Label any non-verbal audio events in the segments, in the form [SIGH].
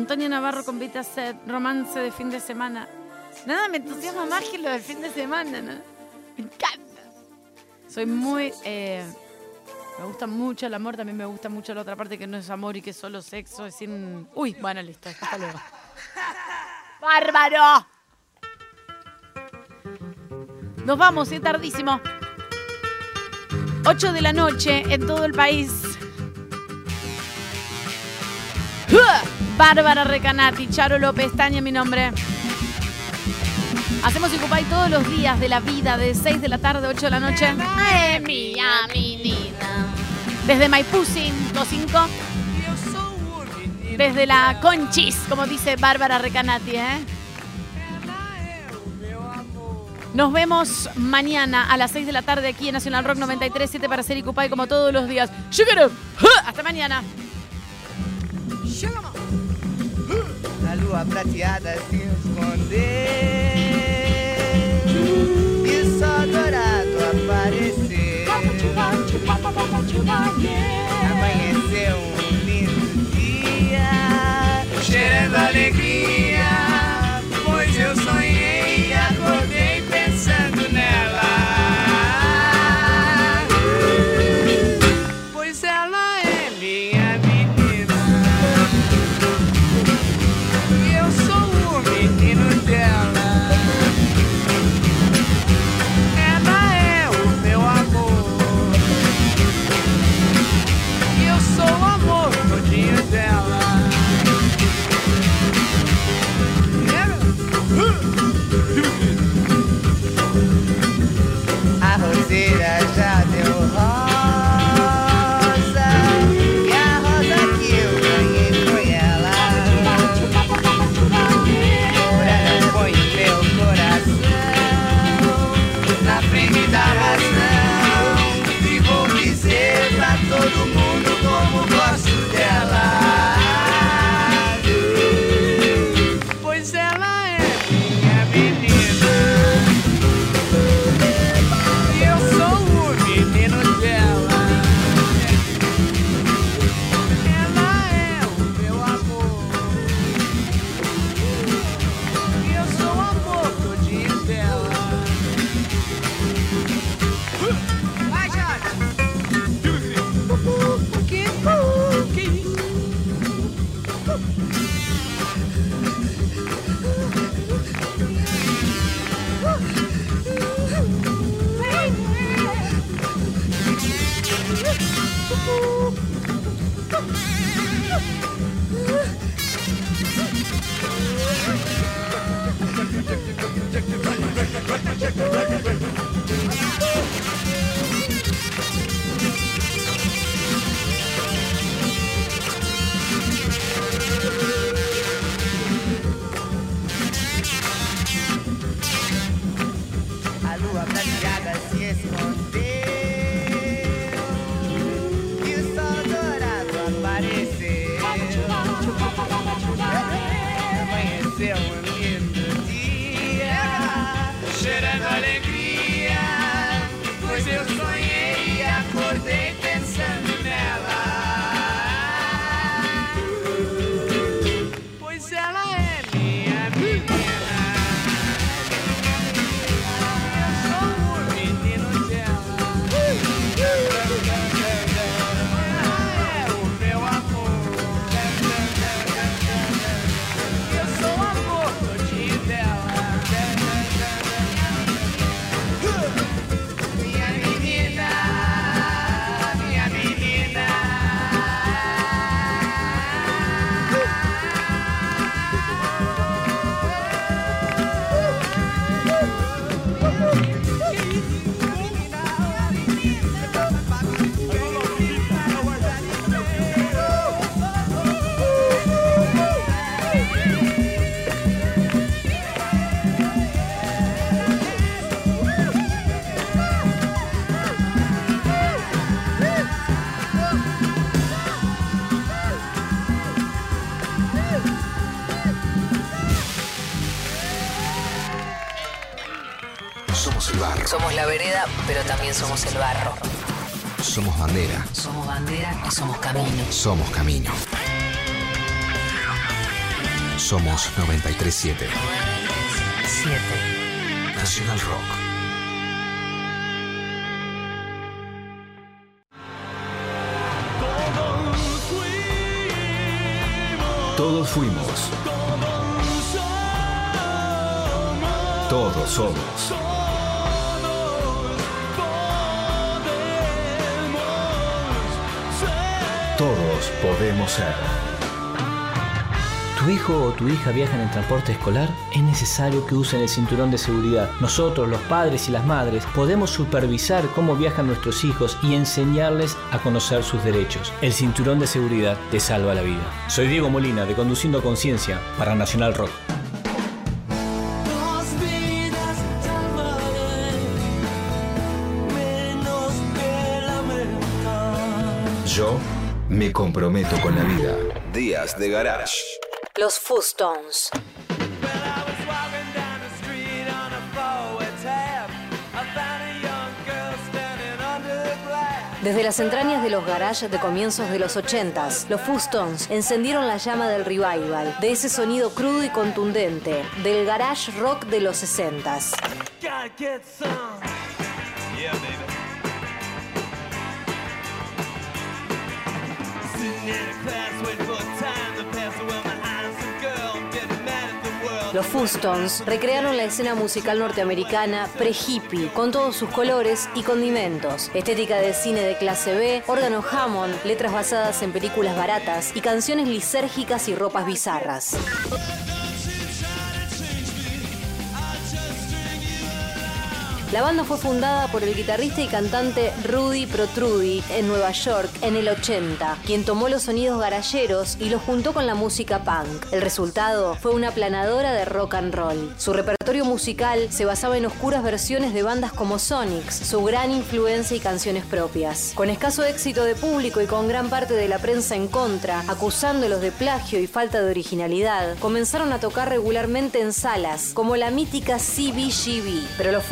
Antonio Navarro con Vita Set, romance de fin de semana. Nada me entusiasma más que lo del fin de semana, ¿no? Me encanta. Soy muy. eh, me gusta mucho el amor, también me gusta mucho la otra parte que no es amor y que es solo sexo, es sin. Uy, bueno, listo, hasta luego. [LAUGHS] ¡Bárbaro! Nos vamos, es tardísimo. 8 de la noche en todo el país. ¡Uah! Bárbara Recanati, Charo López, Tania mi nombre. Hacemos Icupay todos los días de la vida, de 6 de la tarde, 8 de la noche. ¡Ay, mía, menina! Desde Maipú 105. Desde la Conchis, como dice Bárbara Recanati, ¿eh? Nos vemos mañana a las 6 de la tarde aquí en Nacional Rock 93.7 para hacer Icupay como todos los días. Hasta mañana. Lua prateada se esconder. E só dourado aparecer. Amanheceu um lindo dia Cheirando alegria somos camino. Somos camino. Somos 937 Siete. Nacional Rock. Todos fuimos. Todos somos. Todos podemos ser. ¿Tu hijo o tu hija viaja en el transporte escolar? Es necesario que usen el cinturón de seguridad. Nosotros, los padres y las madres, podemos supervisar cómo viajan nuestros hijos y enseñarles a conocer sus derechos. El cinturón de seguridad te salva la vida. Soy Diego Molina de Conduciendo Conciencia para Nacional Rock. Yo me comprometo con la vida. Días de Garage. Los Fustones. Desde las entrañas de los garage de comienzos de los 80s, los Fustones encendieron la llama del revival, de ese sonido crudo y contundente, del garage rock de los 60s. Los Fustones recrearon la escena musical norteamericana pre-hippie, con todos sus colores y condimentos, estética de cine de clase B, órgano Hammond, letras basadas en películas baratas y canciones lisérgicas y ropas bizarras. La banda fue fundada por el guitarrista y cantante Rudy Protrudi en Nueva York en el 80, quien tomó los sonidos garalleros y los juntó con la música punk. El resultado fue una planadora de rock and roll. Su repertorio musical se basaba en oscuras versiones de bandas como Sonics, su gran influencia y canciones propias. Con escaso éxito de público y con gran parte de la prensa en contra, acusándolos de plagio y falta de originalidad, comenzaron a tocar regularmente en salas, como la mítica CBGB. Pero los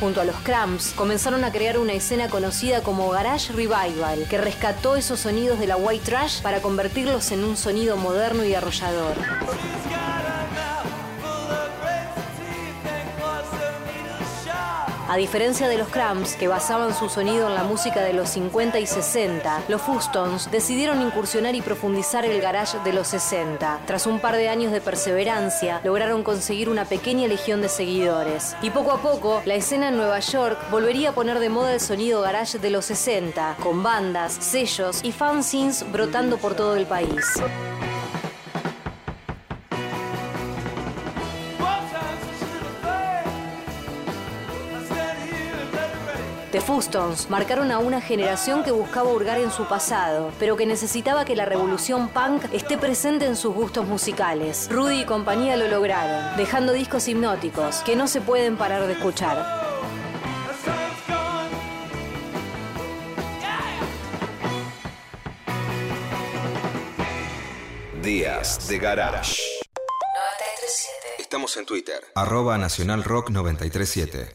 Junto a los Cramps, comenzaron a crear una escena conocida como Garage Revival, que rescató esos sonidos de la white trash para convertirlos en un sonido moderno y arrollador. A diferencia de los Cramps, que basaban su sonido en la música de los 50 y 60, los Fustones decidieron incursionar y profundizar el garage de los 60. Tras un par de años de perseverancia, lograron conseguir una pequeña legión de seguidores. Y poco a poco, la escena en Nueva York volvería a poner de moda el sonido garage de los 60, con bandas, sellos y fanzines brotando por todo el país. The Fustones marcaron a una generación que buscaba hurgar en su pasado, pero que necesitaba que la revolución punk esté presente en sus gustos musicales. Rudy y compañía lo lograron, dejando discos hipnóticos que no se pueden parar de escuchar. Días de Garage. 937 Estamos en Twitter. Arroba Nacional Rock 937.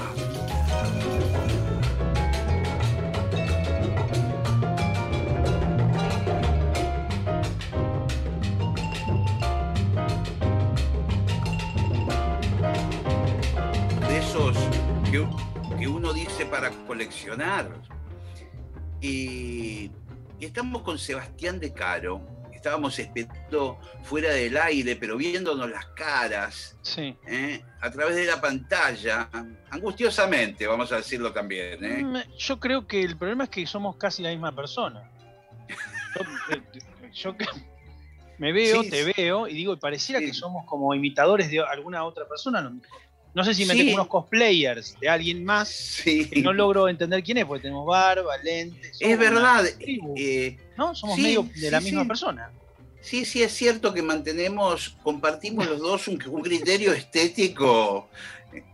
Y, y estamos con Sebastián de Caro. Estábamos esperando fuera del aire, pero viéndonos las caras Sí. ¿eh? a través de la pantalla, angustiosamente, vamos a decirlo también. ¿eh? Mm, Yo creo que el problema es que somos casi la misma persona. [LAUGHS] Yo, eh, me veo, Sí, te sí. veo y digo, y pareciera que somos como imitadores de alguna otra persona. a lo mejor. No sé si me Sí. tengo unos cosplayers de alguien más Sí, que no logro entender quién es, porque tenemos barba, lentes. es verdad. tribu, eh, ¿no? Somos sí, medio de la sí, misma sí. persona. Sí, sí, es cierto que mantenemos, compartimos los dos un, un criterio estético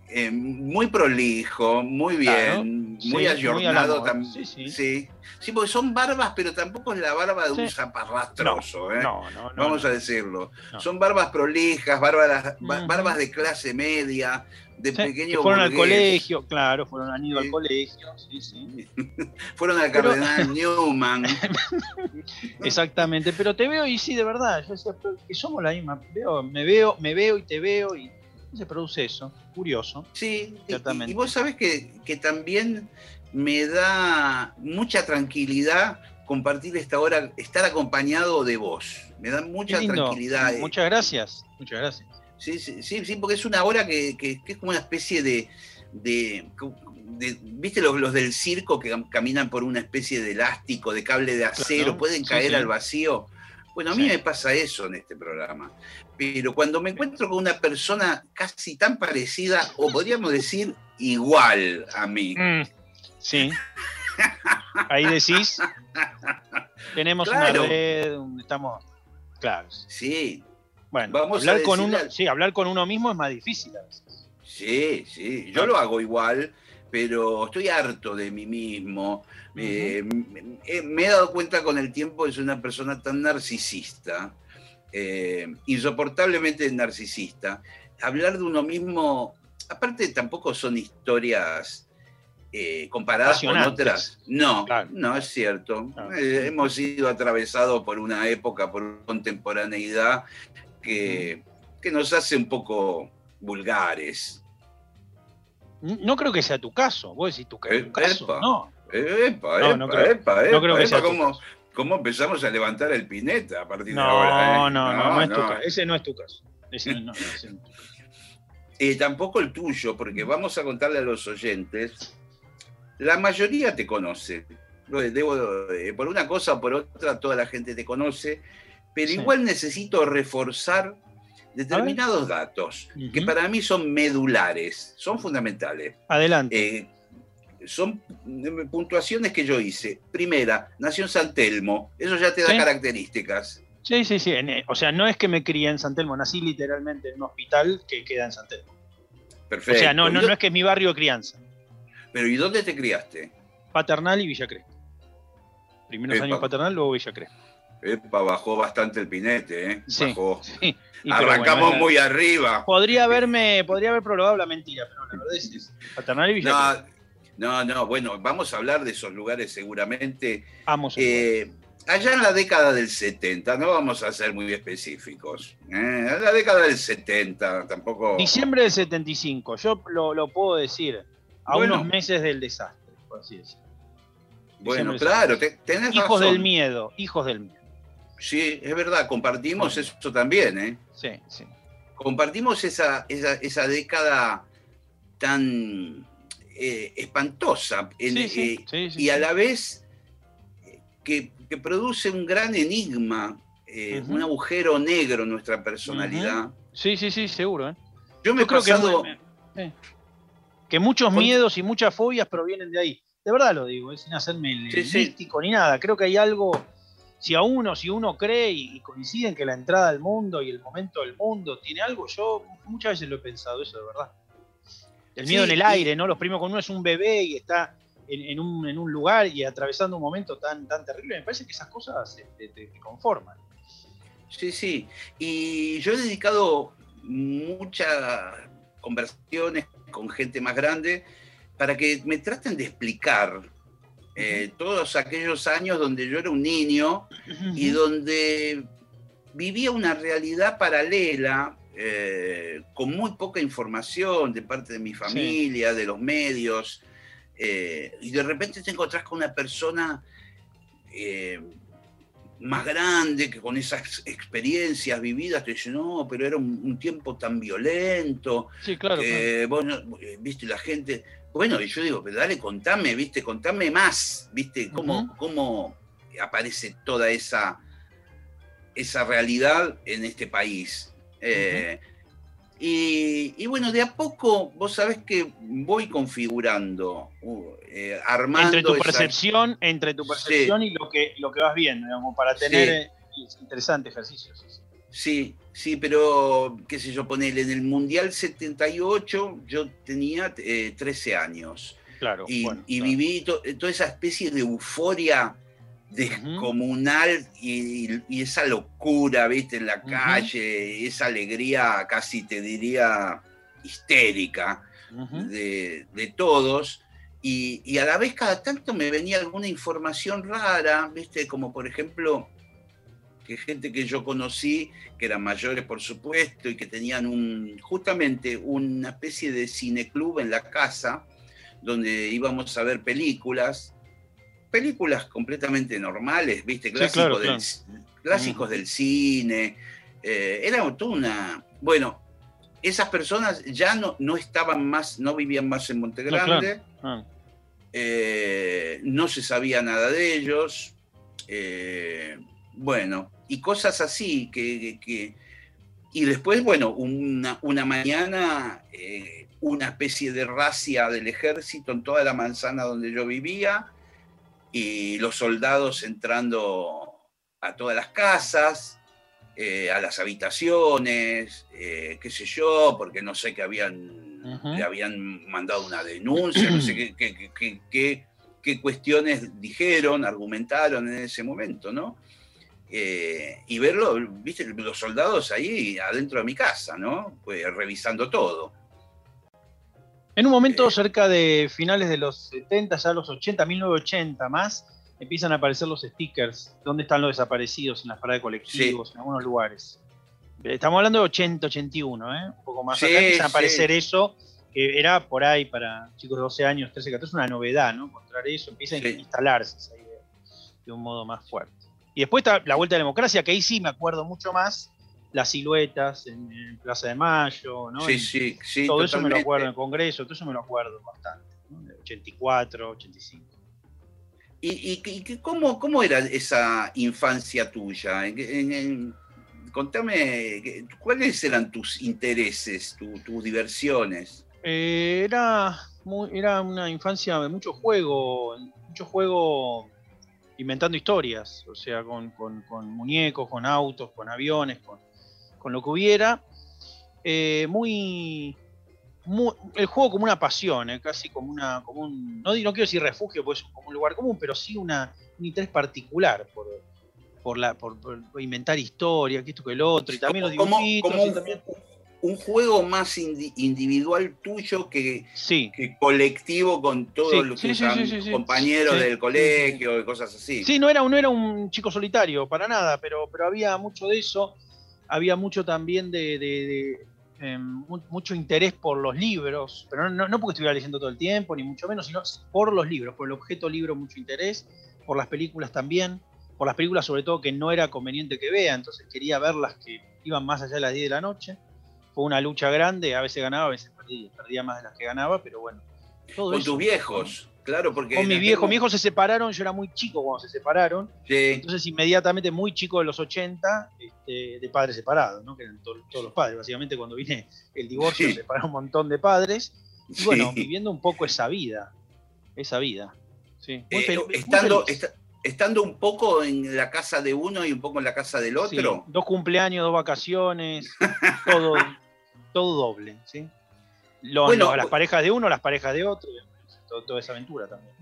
eh, muy prolijo, muy bien, Claro, muy sí, ayornado también. sí, sí. sí. Sí, porque son barbas, pero tampoco es la barba de un zaparrastroso, ¿eh? No, no, no. Vamos no. a decirlo. No. Son barbas prolijas, barbas, barbas de clase media, de pequeño que fueron al colegio, claro, fueron han ido al colegio, sí, sí. [LAUGHS] Fueron al Pero- Cardenal [LAUGHS] Newman. [LAUGHS] Exactamente, pero te veo y sí, de verdad, yo decía, que somos la misma, veo, me veo, me veo y te veo y se produce eso, curioso. Sí, y- y, vos sabés que, que también me da mucha tranquilidad compartir esta hora, estar acompañado de vos. Me da mucha tranquilidad. eh. Muchas gracias, muchas gracias. Sí, sí, sí, sí, porque es una hora que, que- que es como una especie de. de- de- ¿Viste los, los del circo que cam- caminan por una especie de elástico, de cable de acero, Claro, pueden sí, caer al vacío? Bueno, a mí me pasa eso en este programa. Pero cuando me encuentro con una persona casi tan parecida, o podríamos decir igual a mí, Mm, sí. Ahí decís, tenemos Claro. una red, estamos, claro. sí, Bueno, Vamos a hablar con uno, al- sí, hablar con uno mismo es más difícil a veces. Sí, sí, yo lo hago igual, pero estoy harto de mí mismo. Eh, me, me he dado cuenta con el tiempo que soy una persona tan narcisista, eh, insoportablemente narcisista. Hablar de uno mismo, aparte tampoco son historias eh, comparadas con otras. No, Claro. no es cierto. Claro. Eh, hemos sido atravesados por una época, por una contemporaneidad que, que nos hace un poco vulgares. No creo que sea tu caso, vos decís tu, ca- tu caso, epa. no. Epa, No, epa, no creo- epa, no creo que sea tu ¿cómo, empezamos a levantar el pineta a partir de No, ahora? eh? no, no, no, es tu caso. Ese no es tu caso. Ese no, no, ese no. Eh, [LAUGHS] tampoco el tuyo, porque vamos a contarle a los oyentes. La mayoría te conoce. Debo, eh, por una cosa o por otra, toda la gente te conoce, pero Sí. igual necesito reforzar determinados datos que para mí son medulares, son fundamentales. Adelante. Son eh, puntuaciones que yo hice. Primera, nació en San Telmo. Eso ya te da Sí. características. Sí, sí, sí. eh, o sea, no es que me crié en San Telmo, nací literalmente en un hospital que queda en San Telmo. Perfecto. O sea, no, ¿Y no, no es que es mi barrio de crianza. Pero ¿y dónde te criaste? Paternal y Villa Crespo. Primeros Epa. años paternal, luego Villa Crespo. Epa, bajó bastante el pinete, ¿eh? Sí, Bajó. sí. Y pero Arrancamos bueno, muy arriba. Podría haberme, podría haber probado la mentira, pero la verdad es esa. Paternal y Villa Crespo. No, no, no, bueno, vamos a hablar de esos lugares seguramente. Vamos. a- Eh, allá en la década del 70, no vamos a ser muy específicos. ¿eh? En la década del 70, tampoco. Diciembre del 75, yo lo, lo puedo decir, a Bueno. unos meses del desastre, por así decirlo. Bueno, del claro, te- tenés Hijos razón. del miedo, hijos del miedo. Sí, es verdad, compartimos eso también, ¿eh? Sí, sí. Compartimos esa, esa, esa década tan eh, espantosa en- Sí, sí, eh, sí, y a la vez que, que produce un gran enigma, eh, un agujero negro en nuestra personalidad. Sí, sí, sí, seguro. ¿eh? Yo me he Yo creo que, pasado... muchos Con- miedos y muchas fobias provienen de ahí. De verdad lo digo, sin hacerme el sí. místico ni nada. Creo que hay algo, si a uno, si uno cree y, y coincide en que la entrada al mundo y el momento del mundo tiene algo, yo muchas veces lo he pensado, eso de verdad. El miedo Sí, en el aire, ¿no? Los primos cuando uno es un bebé y está en, en un, en un lugar y atravesando un momento tan, tan terrible, me parece que esas cosas este, te, te conforman. Sí, sí. Y yo he dedicado muchas conversaciones con gente más grande para que me traten de explicar eh, todos aquellos años donde yo era un niño y donde vivía una realidad paralela eh, con muy poca información de parte de mi familia, de los medios, eh, y de repente te encontrás con una persona eh, más grande, que con esas experiencias vividas te dice, no, pero era un, un tiempo tan violento, Sí, claro. que vos no- viste, la gente, bueno, y yo digo, pero dale, contame, viste, contame más, viste, cómo, cómo aparece toda esa, esa realidad en este país. Eh, y, y bueno, de a poco, vos sabés que voy configurando, uh, eh, armando entre tu esa- percepción, entre tu percepción y lo que, lo que vas viendo, digamos, para tener eh, interesante ejercicio. sí, sí. Sí, sí, pero qué sé yo, ponele, en el Mundial 78 yo tenía eh, 13 años Claro, y, bueno, y claro. viví to- toda esa especie de euforia descomunal y, y esa locura, viste, en la calle, esa alegría casi te diría histérica de todos. Y, y a la vez cada tanto me venía alguna información rara, ¿viste? Como por ejemplo, que gente que yo conocí, que eran mayores por supuesto, y que tenían un, justamente una especie de cineclub en la casa, donde íbamos a ver películas, películas completamente normales, ¿viste? Clásicos, claro, del, claro. clásicos del cine. eh, era toda una... Bueno, esas personas ya no, no estaban más, no vivían más en Monte No, claro. Ah, eh, no se sabía nada de ellos, eh, bueno, y cosas así que... que- que- y después, bueno, una, una mañana, eh, una especie de racia del ejército en toda la manzana donde yo vivía, y los soldados entrando a todas las casas, eh, a las habitaciones, eh, qué sé yo, porque no sé que habían, le habían mandado una denuncia, no sé qué, [CLEARS THROAT] qué- qué- qué- qué- qué cuestiones dijeron, argumentaron en ese momento, ¿no? Eh, y verlo, viste, los soldados ahí adentro de mi casa, ¿no? Pues revisando todo. En un momento cerca de finales de los 70, ya los 80, 1980 más, empiezan a aparecer los stickers. ¿Dónde están los desaparecidos? En las paradas de colectivos, en algunos lugares. Estamos hablando de 80, 81, ¿eh? Un poco más Sí, acá empiezan a sí. aparecer eso, que era por ahí para chicos de 12 años, 13, 14, una novedad, ¿no? Encontrar eso, empiezan Sí. a instalarse ahí de, de un modo más fuerte. Y después está la vuelta a la democracia, que ahí sí me acuerdo mucho más, las siluetas en, en Plaza de Mayo, ¿no? Sí, sí, sí. todo eso me lo acuerdo en el Congreso, todo eso me lo acuerdo bastante. ¿no? De 84, 85. ¿Y, y, y cómo, cómo era esa infancia tuya? En- en- en- contame, ¿qué- ¿cuáles eran tus intereses, tu- tus diversiones? Eh, era, muy- era una infancia de mucho juego, mucho juego inventando historias, o sea, con, con- con muñecos, con autos, con aviones, con, con lo que hubiera. Eh, muy, mu- el juego como una pasión, eh, casi como una, como un, no, no quiero decir refugio, pues como un lugar común, pero sí una, un interés particular por, por, la, por, por inventar historias, que esto que el otro, y también los Como- dibujitos. como y un, también- un juego más indi- individual tuyo que, Sí. que colectivo con todos Sí, los sí, compañeros del colegio y cosas así. Sí, no era, no era un chico solitario, para nada, pero, pero había mucho de eso. Había mucho también de, de- de, em, mu- mucho interés por los libros, pero no, porque estuviera leyendo todo el tiempo, ni mucho menos, sino por los libros, por el objeto libro mucho interés, por las películas también, por las películas sobre todo que no era conveniente que vea, entonces quería ver las que iban más allá de las 10 de la noche. Fue una lucha grande, a veces ganaba, a veces perdía, perdía más de las que ganaba, pero bueno. Todo Con eso. tus viejos, claro, porque. Con mi viejo, mis hijos se separaron, yo era muy chico cuando se separaron, Sí, entonces inmediatamente muy chico de los 80, este, de padres separados, ¿no? que eran to- todos los padres, básicamente cuando vine el divorcio Sí. separaron un montón de padres, y bueno, sí. viviendo un poco esa vida, esa vida. Sí, muy Eh, muy estando, un poco en la casa de uno y un poco en la casa del Sí, otro. dos cumpleaños, dos vacaciones, todo, [LAUGHS] todo doble, ¿sí? Los- Bueno, las parejas de uno, las parejas de otro, todo- toda esa aventura también.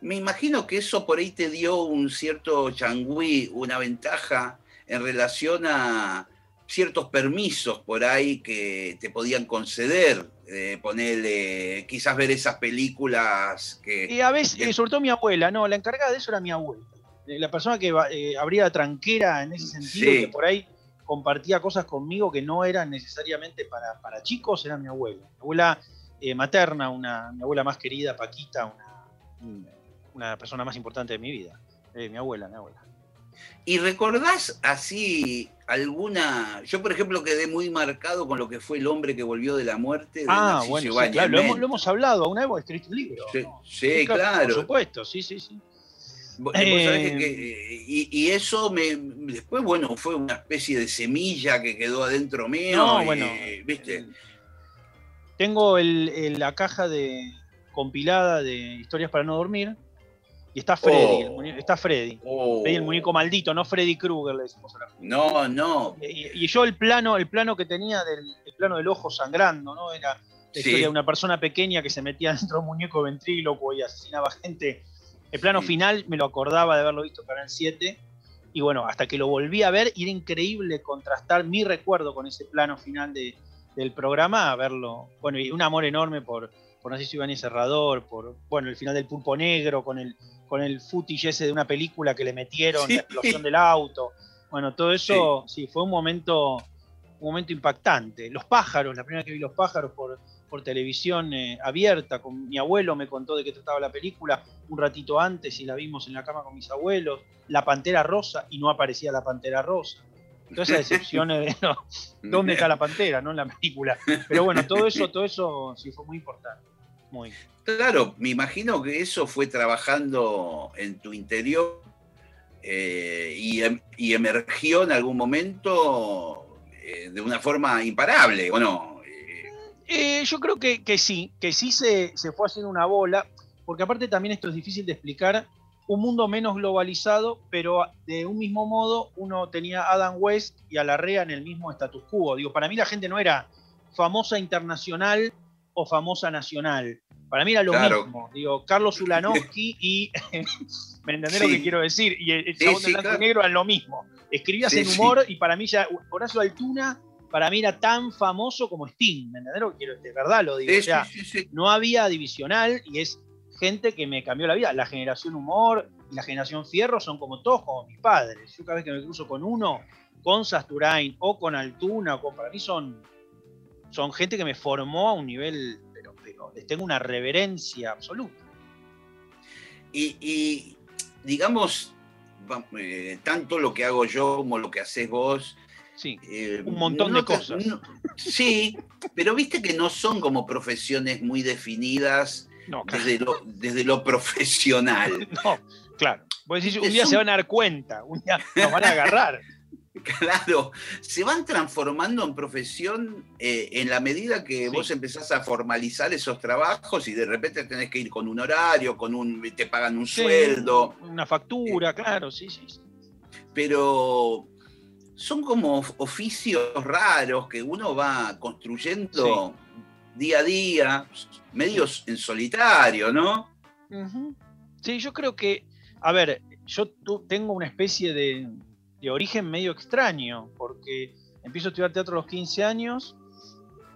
Me imagino que eso por ahí te dio un cierto changüí, una ventaja en relación a ciertos permisos por ahí que te podían conceder, eh, ponerle, quizás ver esas películas que... Y a veces, sobre todo mi abuela, no, la encargada de eso era mi abuela. Eh, La persona que eh, abría la tranquera en ese sentido, Sí. que por ahí compartía cosas conmigo que no eran necesariamente para, para chicos, era mi abuela. Mi abuela eh, materna, una, mi abuela más querida, Paquita, una, una persona más importante de mi vida. Eh, mi abuela, mi abuela. ¿Y recordás así alguna... Yo, por ejemplo, quedé muy marcado con lo que fue el hombre que volvió de la muerte. de Ah, Narciso bueno, sí, claro, lo hemos, lo hemos hablado, una vez vos escribiste un libro. Sí, ¿no? sí, Por claro. supuesto, sí, sí, sí. Vos- vos sabés Eh, que- y, y eso me después bueno fue una especie de semilla que quedó adentro mío No, y, bueno, viste Tengo el- el- la caja de compilada de historias para no dormir y está Freddy, Oh. el está Freddy. Oh, Freddy el muñeco maldito, no Freddy Krueger, le decimos ahora. no no Y, y yo el plano, el plano que tenía del el plano del ojo sangrando, ¿no? Era la Sí. historia de una persona pequeña que se metía [LAUGHS] dentro de un muñeco ventríloco y asesinaba gente. El plano Sí. final me lo acordaba de haberlo visto en Canal 7. Y bueno, hasta que lo volví a ver, y era increíble contrastar mi recuerdo con ese plano final de- del programa, a verlo. Bueno, y un amor enorme por, por Narciso Ibáñez Serrador, por bueno, el final del pulpo negro, con el, con el footage ese de una película que le metieron, Sí. la explosión del auto. Bueno, todo eso sí, fue un momento, un momento impactante. Los pájaros, la primera vez que vi los pájaros por, por televisión eh, abierta, con mi abuelo me contó de qué trataba la película un ratito antes y la vimos en la cama con mis abuelos. La pantera rosa y no aparecía la pantera rosa. Todas esas [LAUGHS] decepciones de no, dónde está la pantera, ¿no? En la película. Pero bueno, todo eso, todo eso sí fue muy importante. Muy. claro me imagino que eso fue trabajando en tu interior eh, y, em- y emergió en algún momento eh, de una forma imparable o no Eh, yo creo que, que sí, que sí se, se fue haciendo una bola, porque aparte también esto es difícil de explicar, un mundo menos globalizado, pero de un mismo modo uno tenía a Adam West y a Larrea en el mismo status quo. Digo, para mí la gente no era famosa internacional o famosa nacional. Para mí era lo Claro. mismo. Digo, Carlos Ulanowski y. [LAUGHS] ¿Me entendés lo que quiero decir? Y el, el Sí, chabón sí, de blanco claro. negro eran lo mismo. Escribías en humor y para mí ya. Horacio Altuna, para mí era tan famoso como Sting. ¿Me entendés lo que quiero? De verdad lo digo. o sea, no había divisional y es gente que me cambió la vida. La generación humor y la generación fierro son como todos, como mis padres. Yo cada vez que me cruzo con uno, con Sasturain o con Altuna, o con, para mí son, son gente que me formó a un nivel, pero, pero les tengo una reverencia absoluta. Y, y, digamos, eh, tanto lo que hago yo como lo que haces vos. Sí. eh, Un montón no de cosas. no- sí, pero viste que no son como profesiones muy definidas No, claro. desde lo, desde lo profesional. [LAUGHS] No, claro. Vos decís, un día se van a dar cuenta, un día nos van a agarrar. [LAUGHS] Claro, se van transformando en profesión eh, en la medida que Sí. vos empezás a formalizar esos trabajos y de repente tenés que ir con un horario, con un te pagan un Sí, sueldo. Una factura, claro, sí, sí. pero son como of- oficios raros que uno va construyendo día a día, medios en solitario, ¿no? Sí, yo creo que, a ver, yo tu- tengo una especie de, de origen medio extraño, porque empiezo a estudiar teatro a los 15 años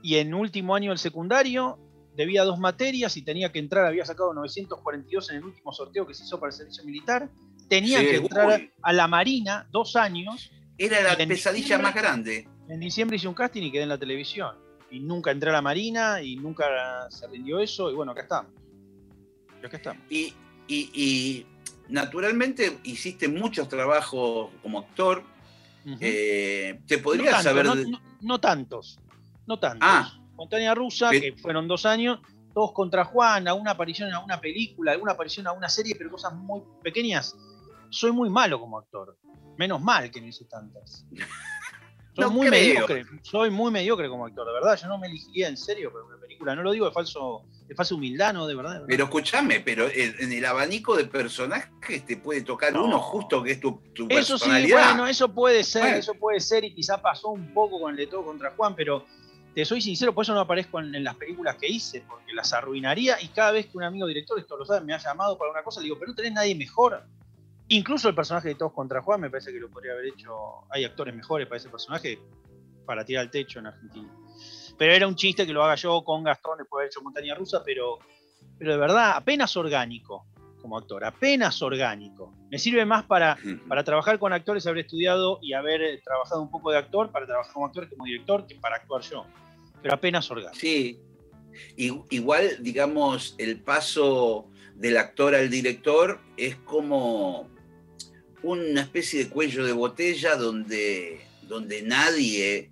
y en último año del secundario debía dos materias y tenía que entrar, había sacado 942 en el último sorteo que se hizo para el servicio militar. Tenía Sí, que entrar uy. a la Marina dos años. Era la pesadilla más grande. En diciembre hice un casting y quedé en la televisión. Y nunca entré a la Marina y nunca se rindió eso. Y bueno, acá estamos. Y acá estamos. Y, y- y naturalmente hiciste muchos trabajos como actor. Eh, ¿Te no, podrías tanto, saber? no, no- no tantos. No tantos. Ah. Montaña Rusa, que fueron dos años, todos contra Juan, alguna aparición en alguna película, alguna aparición en alguna serie, pero cosas muy pequeñas. Soy muy malo como actor. Menos mal que no hice tantas. [LAUGHS] Soy No muy creo. mediocre. Soy muy mediocre como actor, de verdad. Yo no me elegiría en serio para una película. No lo digo de falso, de falsa humildad, no, de verdad. de verdad. Pero escúchame, pero en, el abanico de personajes te puede tocar No. uno justo que es tu, tu Eso sí, personalidad. bueno, eso puede ser, Bueno. eso puede ser, y quizá pasó un poco con el de todo contra Juan, pero te soy sincero, por eso no aparezco en, en las películas que hice, porque las arruinaría, y cada vez que un amigo director, esto lo sabe, me ha llamado para una cosa, le digo, pero no tenés nadie mejor. Incluso el personaje de Todos contra Juan me parece que lo podría haber hecho, hay actores mejores para ese personaje, para tirar al techo en Argentina. Pero era un chiste que lo haga yo con Gastón después de haber hecho Montaña Rusa, pero, pero de verdad, apenas orgánico como actor, apenas orgánico. Me sirve más para para trabajar con actores haber estudiado y haber trabajado un poco de actor, para trabajar como actor como director, que para actuar yo. Pero apenas orgánico. Sí. Igual, digamos, el paso del actor al director es como una especie de cuello de botella donde, donde nadie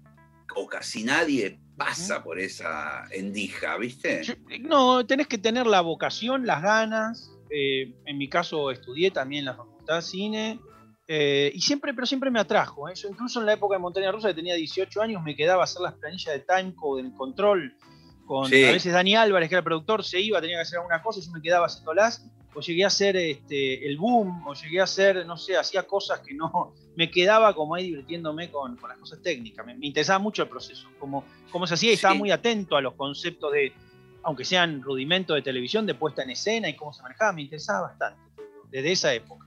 o casi nadie pasa por esa endija, ¿viste? No, tenés que tener la vocación, las ganas. eh, en mi caso estudié también en la facultad de cine. eh, y siempre, pero siempre me atrajo. ¿eh? Yo incluso en la época de Montaña Rusa, que tenía 18 años, me quedaba a hacer las planillas de timecode, del control. Con, Sí. A veces Dani Álvarez, que era el productor, se iba, tenía que hacer alguna cosa, y yo me quedaba haciéndolas. O llegué a hacer este, el boom, o llegué a hacer, no sé, hacía cosas que no. Me quedaba como ahí divirtiéndome con, con las cosas técnicas. Me, me interesaba mucho el proceso, cómo, cómo se hacía, y estaba Sí. muy atento a los conceptos de, aunque sean rudimentos de televisión, de puesta en escena y cómo se manejaba, me interesaba bastante, desde esa época.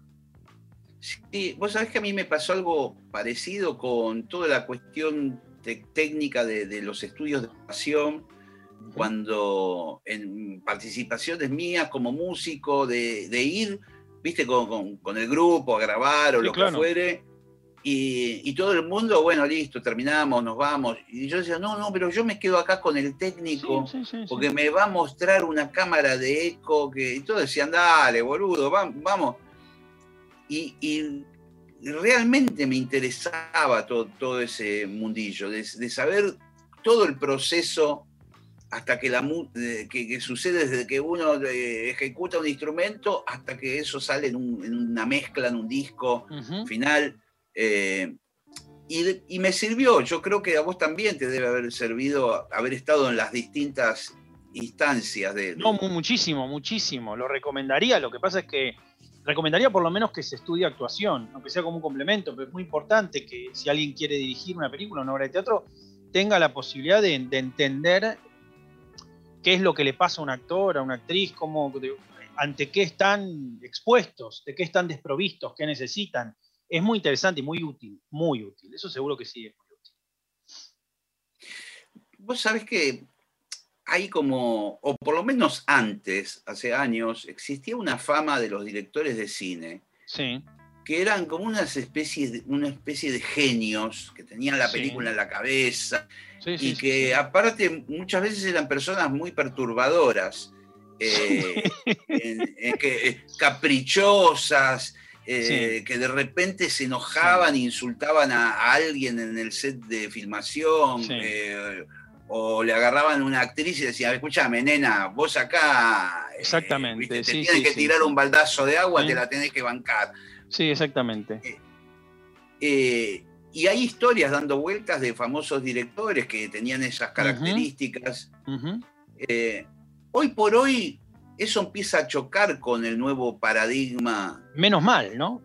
Sí, vos sabés que a mí me pasó algo parecido con toda la cuestión técnica de, de los estudios de actuación, cuando en participaciones mías como músico, de, de ir, viste, con, con- con el grupo a grabar o Sí, lo que fuere, y, y todo el mundo, bueno, listo, terminamos, nos vamos. Y yo decía, no, no, pero yo me quedo acá con el técnico. Sí, porque me va a mostrar una cámara de eco que y todos decían, dale, boludo, va- vamos. Y, y realmente me interesaba todo, todo ese mundillo, de, de saber todo el proceso hasta que, la, eh, que, que sucede desde que uno eh, ejecuta un instrumento hasta que eso sale en, un- en una mezcla, en un disco final. eh, y, y me sirvió, yo creo que a vos también te debe haber servido haber estado en las distintas instancias de... No, mu- muchísimo, muchísimo. Lo recomendaría. Lo que pasa es que recomendaría por lo menos que se estudie actuación, aunque sea como un complemento, pero es muy importante que si alguien quiere dirigir una película, una obra de teatro, tenga la posibilidad de, de entender qué es lo que le pasa a un actor, a una actriz, cómo, de- ante qué están expuestos, de qué están desprovistos, qué necesitan. Es muy interesante y muy útil, muy útil. Eso seguro que sí. es muy útil. Vos sabés que hay como, o por lo menos antes, hace años, existía una fama de los directores de cine Sí, que eran como unas especies de, una especie de genios que tenían la Sí. película en la cabeza sí, sí. y que aparte muchas veces eran personas muy perturbadoras, eh, [LAUGHS] en- en que, eh, caprichosas, eh, que de repente se enojaban e insultaban a, a alguien en el set de filmación, eh, o le agarraban a una actriz y decían, escúchame, nena, vos acá... eh, Exactamente, ¿viste? te sí, tienes sí, que sí, tirar un baldazo de agua, te la tenés que bancar. Sí, exactamente. Eh, y hay historias dando vueltas de famosos directores que tenían esas características. Eh, hoy por hoy eso empieza a chocar con el nuevo paradigma. menos mal, ¿no?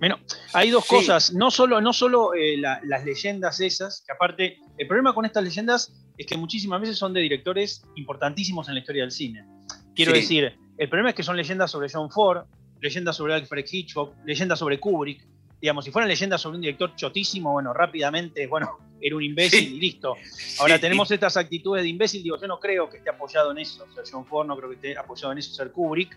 Menos, hay dos Sí. cosas, no solo, no solo eh, la- las leyendas esas, que aparte, el problema con estas leyendas es que muchísimas veces son de directores importantísimos en la historia del cine. Quiero Sí. decir, el problema es que son leyendas sobre John Ford, leyendas sobre Alfred Hitchcock, leyendas sobre Kubrick, digamos, si fueran leyendas sobre un director chotísimo, bueno, rápidamente, bueno, [LAUGHS] era un imbécil Sí. y listo. Ahora Sí. tenemos estas actitudes de imbécil, digo, yo no creo que esté apoyado en eso, ser John Ford, no creo que esté apoyado en eso ser Kubrick.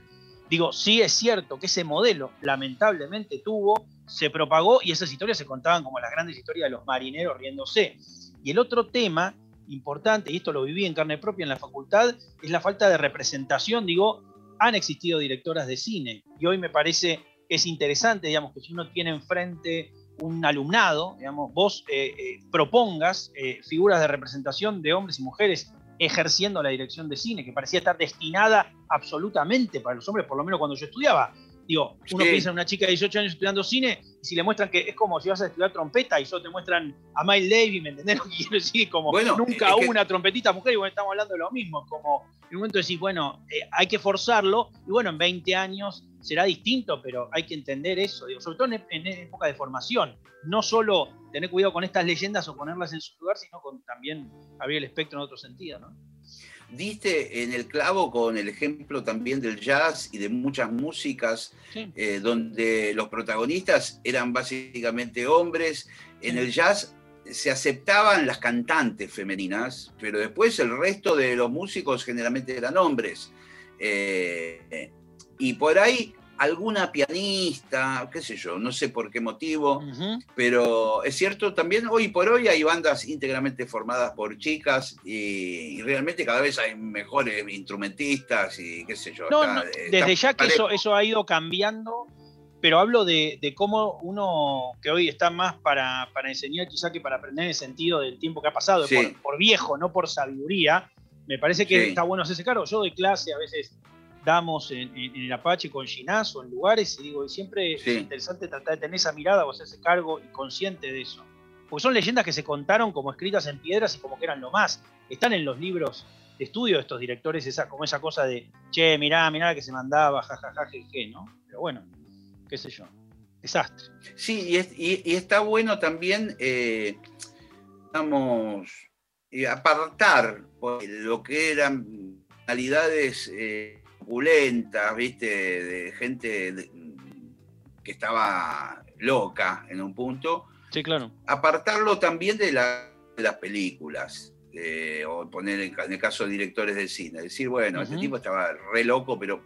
Digo, sí es cierto que ese modelo lamentablemente tuvo, se propagó y esas historias se contaban como las grandes historias de los marineros riéndose. Y el otro tema importante, y esto lo viví en carne propia en la facultad, es la falta de representación. Digo, han existido directoras de cine y hoy me parece que es interesante, digamos, que si uno tiene enfrente un alumnado, digamos, vos eh, eh, propongas eh, figuras de representación de hombres y mujeres ejerciendo la dirección de cine, que parecía estar destinada absolutamente para los hombres, por lo menos cuando yo estudiaba. Digo, uno Sí. piensa en una chica de 18 años estudiando cine, y si le muestran que es como si vas a estudiar trompeta y solo te muestran a Miles Davis, ¿me entendés lo que quiero decir? Como Bueno, nunca es hubo que- una trompetista mujer, y bueno, estamos hablando de lo mismo, como en un momento decir, bueno, eh, hay que forzarlo, y bueno, en 20 años será distinto, pero hay que entender eso, digo, sobre todo en, en época de formación, no solo tener cuidado con estas leyendas o ponerlas en su lugar, sino con también abrir el espectro en otro sentido, ¿no? Diste en el clavo con el ejemplo también del jazz y de muchas músicas Sí. eh, donde los protagonistas eran básicamente hombres. En Sí. el jazz se aceptaban las cantantes femeninas, pero después el resto de los músicos generalmente eran hombres. Eh, y por ahí alguna pianista, qué sé yo, no sé por qué motivo, pero es cierto, también hoy por hoy hay bandas íntegramente formadas por chicas y, y realmente cada vez hay mejores instrumentistas y qué sé yo. No, está- no, está desde ya que eso, eso ha ido cambiando, pero hablo de, de cómo uno que hoy está más para, para enseñar quizá que para aprender en el sentido del tiempo que ha pasado, Sí. por, por viejo, no por sabiduría, me parece que Sí. está bueno hacerse cargo. Yo doy clase, a veces damos en, en- en el Apache con Ginazo, en lugares, y digo, y siempre Sí. es interesante tratar de tener esa mirada o hacerse cargo y consciente de eso. Porque son leyendas que se contaron como escritas en piedras y como que eran lo más. Están en los libros de estudio de estos directores, esa, como esa cosa de, che, mirá, mirá que se mandaba, jajaja, jeje, ¿no? Pero bueno, qué sé yo. Desastre. Sí, y, es- y- y está bueno también, eh, digamos, eh, apartar pues, lo que eran realidades eh, opulentas, ¿viste? De gente de- que estaba loca en un punto, Sí, claro. apartarlo también de, la- de las películas. eh, o poner en, el caso de directores de cine, decir, bueno, este Ujú. tipo estaba re loco, pero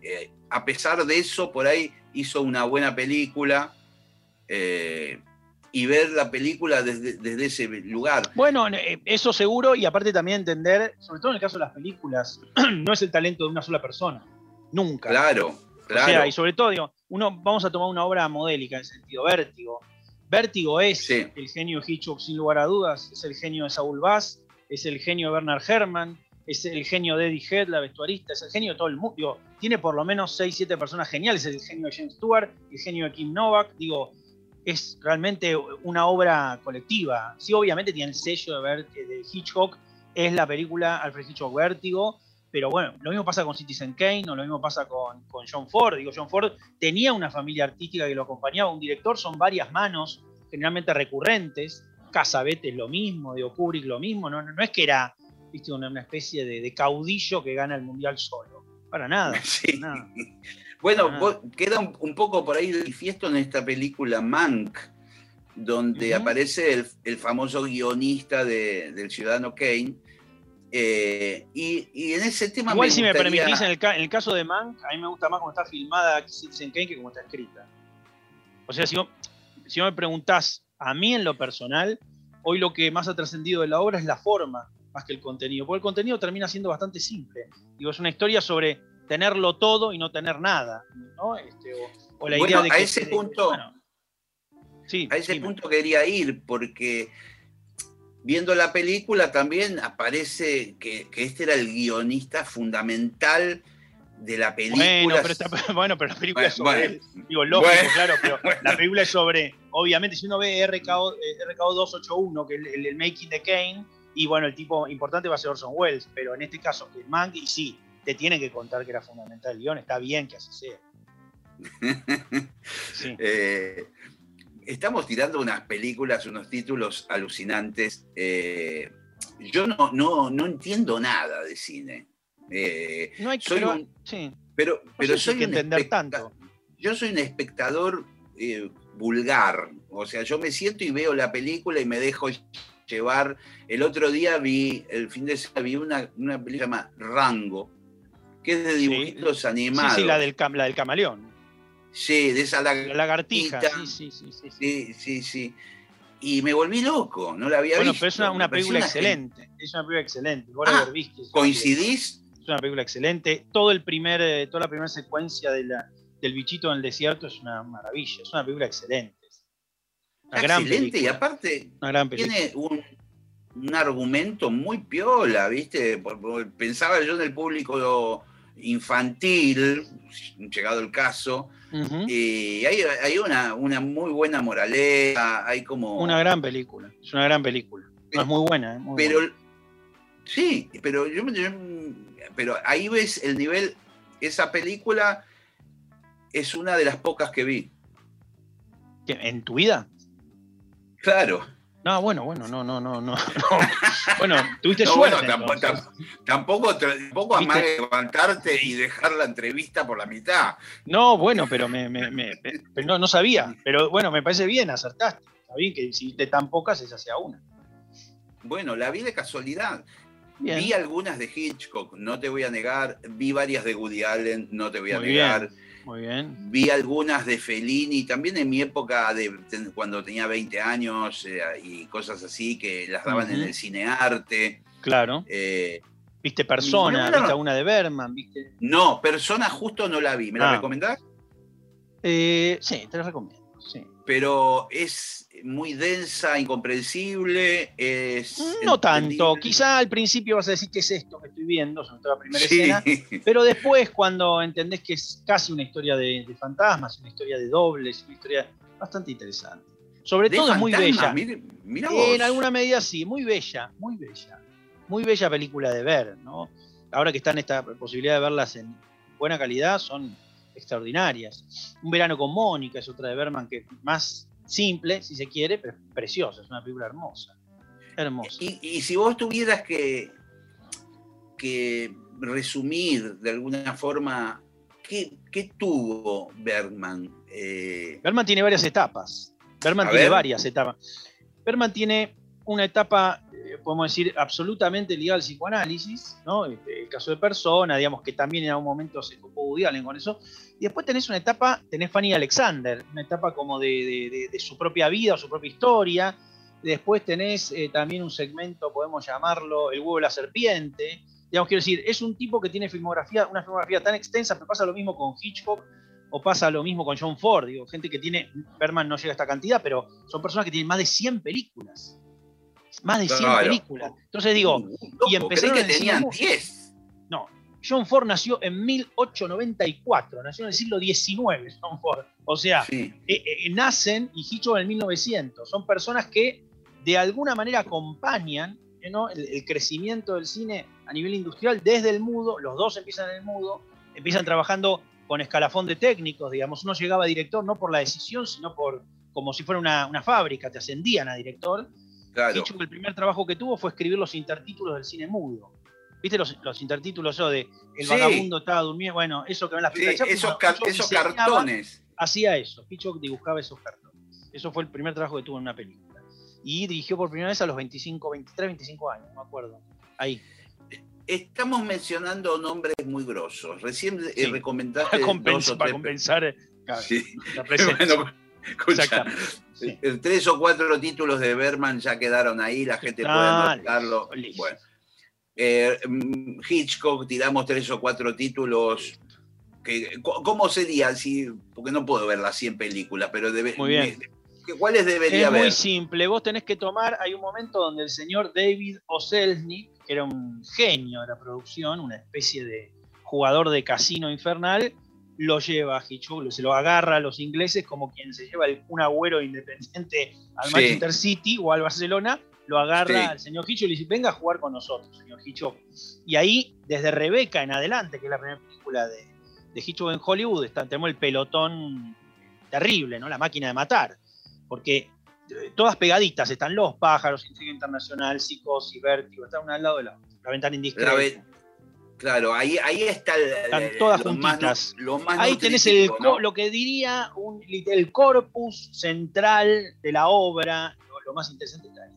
eh, a pesar de eso, por ahí hizo una buena película eh, y ver la película desde, desde ese lugar. Bueno, eh, eso seguro, y aparte también entender, sobre todo en el caso de las películas, [CLEARS THROAT] no es el talento de una sola persona. Nunca. Claro, claro. O sea, y sobre todo, digo, uno, vamos a tomar una obra modélica en sentido, Vértigo. Vértigo es Sí. el genio de Hitchcock, sin lugar a dudas, es el genio de Saul Bass, es el genio de Bernard Herrmann, es el genio de Eddie Head, la vestuarista, es el genio de todo el mundo. Digo, tiene por lo menos 6, 7 personas geniales, es el genio de James Stewart, el genio de Kim Novak, digo, es realmente una obra colectiva. Sí, obviamente tiene el sello de, Ver- de Hitchcock, es la película Alfred Hitchcock Vértigo, pero bueno, lo mismo pasa con Citizen Kane, o lo mismo pasa con, con John Ford. Digo, John Ford tenía una familia artística que lo acompañaba, un director, son varias manos, generalmente recurrentes. Casabetes lo mismo, digo, Kubrick lo mismo, no, no, no es que era ¿viste? Una, una especie de, de caudillo que gana el mundial solo. Para nada. [LAUGHS] Sí. para nada. Bueno, Ah. vos- queda un, un poco por ahí manifiesto en esta película Mank, donde aparece el, el famoso guionista de- del Ciudadano Kane. eh, y, y en ese tema Igual si me permitís, en el, ca- en el caso de Mank, a mí me gusta más cómo está filmada Citizen Kane que cómo está escrita. O sea, si vos, si vos me preguntás a mí en lo personal, hoy lo que más ha trascendido de la obra es la forma más que el contenido, porque el contenido termina siendo bastante simple. Digo, es una historia sobre tenerlo todo y no tener nada, ¿no? Este, o, o la Bueno, idea de a ese punto- bueno. sí, A ese punto quería ir, porque viendo la película también aparece que, que este era el guionista fundamental de la película. Bueno pero, está- [LAUGHS] bueno, pero la película es sobre Bueno, él. Digo, lógico, claro, pero [LAUGHS] la película es sobre, obviamente, si uno ve RKO, eh, RKO 281, que es el, el Making de Kane, y bueno, el tipo importante va a ser Orson Welles, pero en este caso, que Mank, y sí, te tiene que contar que era fundamental el guion, está bien que así sea. [LAUGHS] Sí. Eh, estamos tirando unas películas, unos títulos alucinantes. Eh, yo no, no, no entiendo nada de cine. Eh, No hay que, soy pero, un- sí, pero, no pero sé soy que entender tanto. Yo soy un espectador vulgar. O sea, yo me siento y veo la película y me dejo llevar. El otro día vi, el fin de semana, vi una, una película que se llama Rango, que es de dibujitos Sí, animados. sí, la del, cam- la del camaleón. Sí, de esa La lagartija. Sí, sí, sí, sí, sí. Y me volví loco, no la había Bueno, visto. pero es una, una película excelente. Es una película excelente. Gore Ah, una ¿Coincidís? Es una película excelente. Todo el primer, eh, toda la primera secuencia de la- del bichito en el desierto es una maravilla. Es una película excelente. Una gran Excelente, y aparte gran tiene un, un argumento muy piola, ¿viste? Pensaba yo en el público infantil, llegado el caso, y hay, hay una, una muy buena moraleja, hay como... Una gran película. Es una gran película. No, es muy buena. eh, muy pero buena. sí, pero yo, yo- pero ahí ves el nivel, esa película es una de las pocas que vi. ¿Qué, ¿En tu vida? Claro. No, bueno, bueno, no, no, no, no. [LAUGHS] no. Bueno, tuviste No, suerte. bueno, tampoco, tampoco, tampoco amague levantarte y dejar la entrevista por la mitad. No, bueno, pero me, me- me- pero no, no sabía. Pero bueno, me parece bien, acertaste. Está bien que si te tan pocas, esa sea una. Bueno, la vi de casualidad. Bien. Vi algunas de Hitchcock, no te voy a negar. Vi varias de Woody Allen, no te voy a Muy negar. Muy bien. Vi algunas de Fellini, también en mi época de cuando tenía 20 años eh, y cosas así que las daban en el cinearte. Claro. Eh, Viste Persona, No, viste alguna de Berman, viste. no, Persona justo no la vi. ¿Me la Ah. recomendás? Eh, sí, te lo recomiendo. Sí. Pero es muy densa, incomprensible. Es No tanto. Quizá al principio vas a decir qué es esto que estoy viendo, sobre todo la primera Sí. escena. Pero después, cuando entendés que es casi una historia de, de fantasmas, una historia de dobles, una historia bastante interesante. Sobre De todo es muy bella. mire- mira vos. En alguna medida sí, muy bella, muy bella. Muy bella película de ver, ¿no? Ahora que están esta posibilidad de verlas en buena calidad, son extraordinarias. Un verano con Mónica es otra de Berman que es más simple, si se quiere, pero es preciosa, es una película hermosa. Hermosa. Y, y si vos tuvieras que, que resumir de alguna forma, ¿qué, qué tuvo Bergman? Eh, Berman tiene varias etapas. Berman A tiene ver. varias etapas. Berman tiene una etapa, eh, podemos decir, absolutamente ligada al psicoanálisis, ¿no? Este, El caso de persona, digamos que también en algún momento se ocupó Allen con eso. Y después tenés una etapa, tenés Fanny Alexander, una etapa como de su propia vida o su propia historia. Después tenés eh, también un segmento, podemos llamarlo El huevo de la serpiente. Digamos, quiero decir, es un tipo que tiene filmografía, una filmografía tan extensa, pero pasa lo mismo con Hitchcock o pasa lo mismo con John Ford. Digo, gente que tiene, Berman no llega a esta cantidad, pero son personas que tienen más de 100 películas. Más de 100 Claro. películas. Entonces digo, loco, y empezaron que tenían cine mu- 10. no, John Ford nació en 1894, nació en el siglo XIX, John Ford. O sea, Sí. eh, eh, nacen y Hitchcock en el 1900. Son personas que de alguna manera acompañan eh, ¿no? el, el crecimiento del cine a nivel industrial desde el mudo. Los dos empiezan en el mudo, empiezan trabajando con escalafón de técnicos, digamos. Uno llegaba a director no por la decisión, sino por como si fuera una, una fábrica, te ascendían a director. Claro. Hitchcock el primer trabajo que tuvo fue escribir los intertítulos del cine mudo. ¿Viste los, los intertítulos eso de El Sí. vagabundo estaba durmiendo? Bueno, eso que ven las Sí, esos, cartones. hacía eso. Hitchcock dibujaba esos cartones. Eso fue el primer trabajo que tuvo en una película. Y dirigió por primera vez a los 25, 23, 25 años, no me acuerdo. Ahí. Estamos mencionando nombres muy grosos. Recién eh, Sí. recomendaste [LAUGHS] Para, compensar, para eh, claro, Sí. la presencia. [LAUGHS] Bueno, escucha. Sí. eh, tres o cuatro títulos de Berman ya quedaron ahí, la gente puede anotarlo. listo. Bueno. Eh, mm, Hitchcock, tiramos tres o cuatro títulos. Que, ¿Cómo sería? Si, porque no puedo ver las 100 películas, pero debe, Muy bien. me- ¿cuáles debería Es muy ver? simple. Vos tenés que tomar. Hay un momento donde el señor David Oselzny, que era un genio de la producción, una especie de jugador de casino infernal, lo lleva a Hitchcock, se lo agarra a los ingleses como quien se lleva el- un agüero independiente al Sí. Manchester City o al Barcelona, lo agarra Sí. al señor Hitchcock y le dice: Venga a jugar con nosotros, señor Hitchcock. Y ahí, desde Rebeca en adelante, que es la primera película de, de Hitchcock en Hollywood, está, tenemos el pelotón terrible, ¿no? La máquina de matar. Porque eh, todas pegaditas están los pájaros, Intriga Internacional, Psicosis, Vértigo, están una al lado de la, la ventana indiscreta. La ve- Claro, ahí, ahí está el, Están todas lo más lo Ahí tenés el, lo que diría un, el corpus central de la obra, lo, lo más interesante está ahí.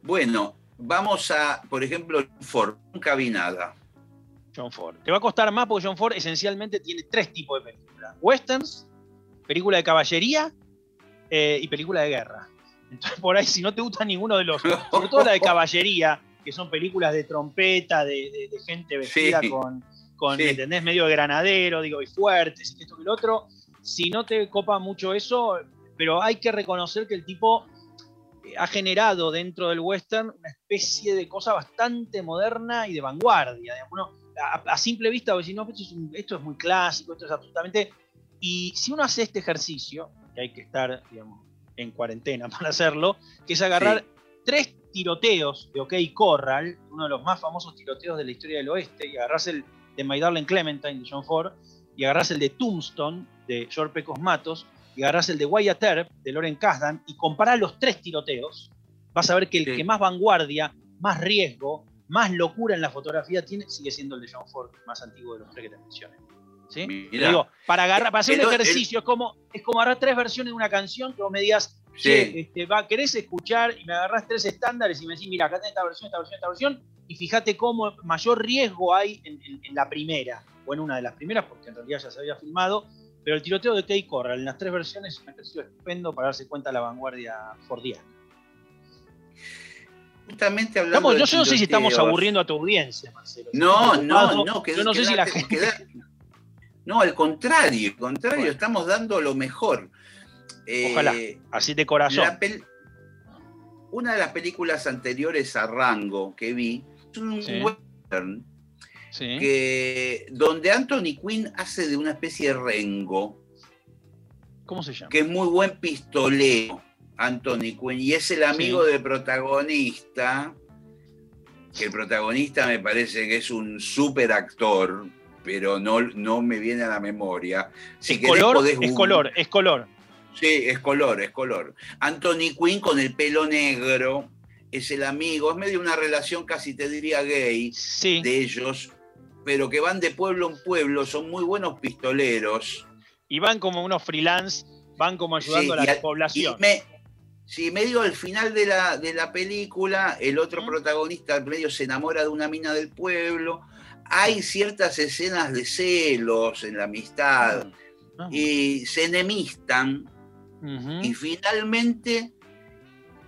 Bueno, vamos a, por ejemplo, Ford, nunca vi nada. John Ford. Te va a costar más porque John Ford esencialmente tiene tres tipos de películas. Westerns, película de caballería eh, y película de guerra. Entonces por ahí si no te gusta ninguno de los, sobre todo la de [LAUGHS] caballería, que son películas de trompeta, de, de- de gente vestida Sí. con, con Sí. ¿entendés? Medio de granadero, digo, y fuertes, esto que lo otro. Si no te copa mucho eso, pero hay que reconocer que el tipo eh, ha generado dentro del western una especie de cosa bastante moderna y de vanguardia. uno, a, a simple vista, no, esto es, un- esto es muy clásico, esto es absolutamente... Y si uno hace este ejercicio, que hay que estar, digamos, en cuarentena [LAUGHS] para hacerlo, que es agarrar Sí. tres tiroteos de OK Corral, uno de los más famosos tiroteos de la historia del oeste, y agarrarse el de My Darling Clementine de John Ford, y agarrarse el de Tombstone de George Pecos Matos, y agarrarse el de Wyatt Earp de Loren Kasdan, y comparar los tres tiroteos, vas a ver que el Sí. que más vanguardia, más riesgo, más locura en la fotografía tiene, sigue siendo el de John Ford, más antiguo de los tres que te mencioné. ¿Sí? Digo, para agarrar, para hacer El- un el- ejercicio, es como, es como agarrar tres versiones de una canción que vos me digas, Sí. che, este, va, ¿querés escuchar? Y me agarrás tres estándares y me decís, mira, acá tenés esta versión, esta versión, esta versión, y fíjate cómo mayor riesgo hay en, en- en la primera, o en una de las primeras, porque en realidad ya se había filmado, pero el tiroteo de Kay Corral en las tres versiones es un ejercicio estupendo para darse cuenta de la vanguardia fordiana. Justamente hablando Estamos- de yo, yo no sé si estamos aburriendo a tu audiencia, Marcelo. No, no, no, que- Yo no sé si la quedate- gente... quedate- No, al contrario, al contrario, Bueno. estamos dando lo mejor. Eh, Ojalá. Así de corazón. Una de las películas anteriores a Rango que vi es un Sí. western Sí. que, donde Anthony Quinn hace de una especie de Rengo, ¿Cómo se llama? que es muy buen pistolero, Anthony Quinn, y es el amigo Sí. del protagonista, que el protagonista me parece que es un super actor, pero no, no me viene a la memoria. Si es querés color, podés es color, es color. Sí, es color, es color. Anthony Quinn con el pelo negro, es el amigo, es medio una relación casi te diría gay Sí. de ellos, pero que van de pueblo en pueblo, son muy buenos pistoleros. Y van como unos freelance, van como ayudando Sí, a la población. Y me, sí, medio al final de la, de la película, el otro ¿Mm? protagonista medio se enamora de una mina del pueblo. Hay ciertas escenas de celos en la amistad y se enemistan y finalmente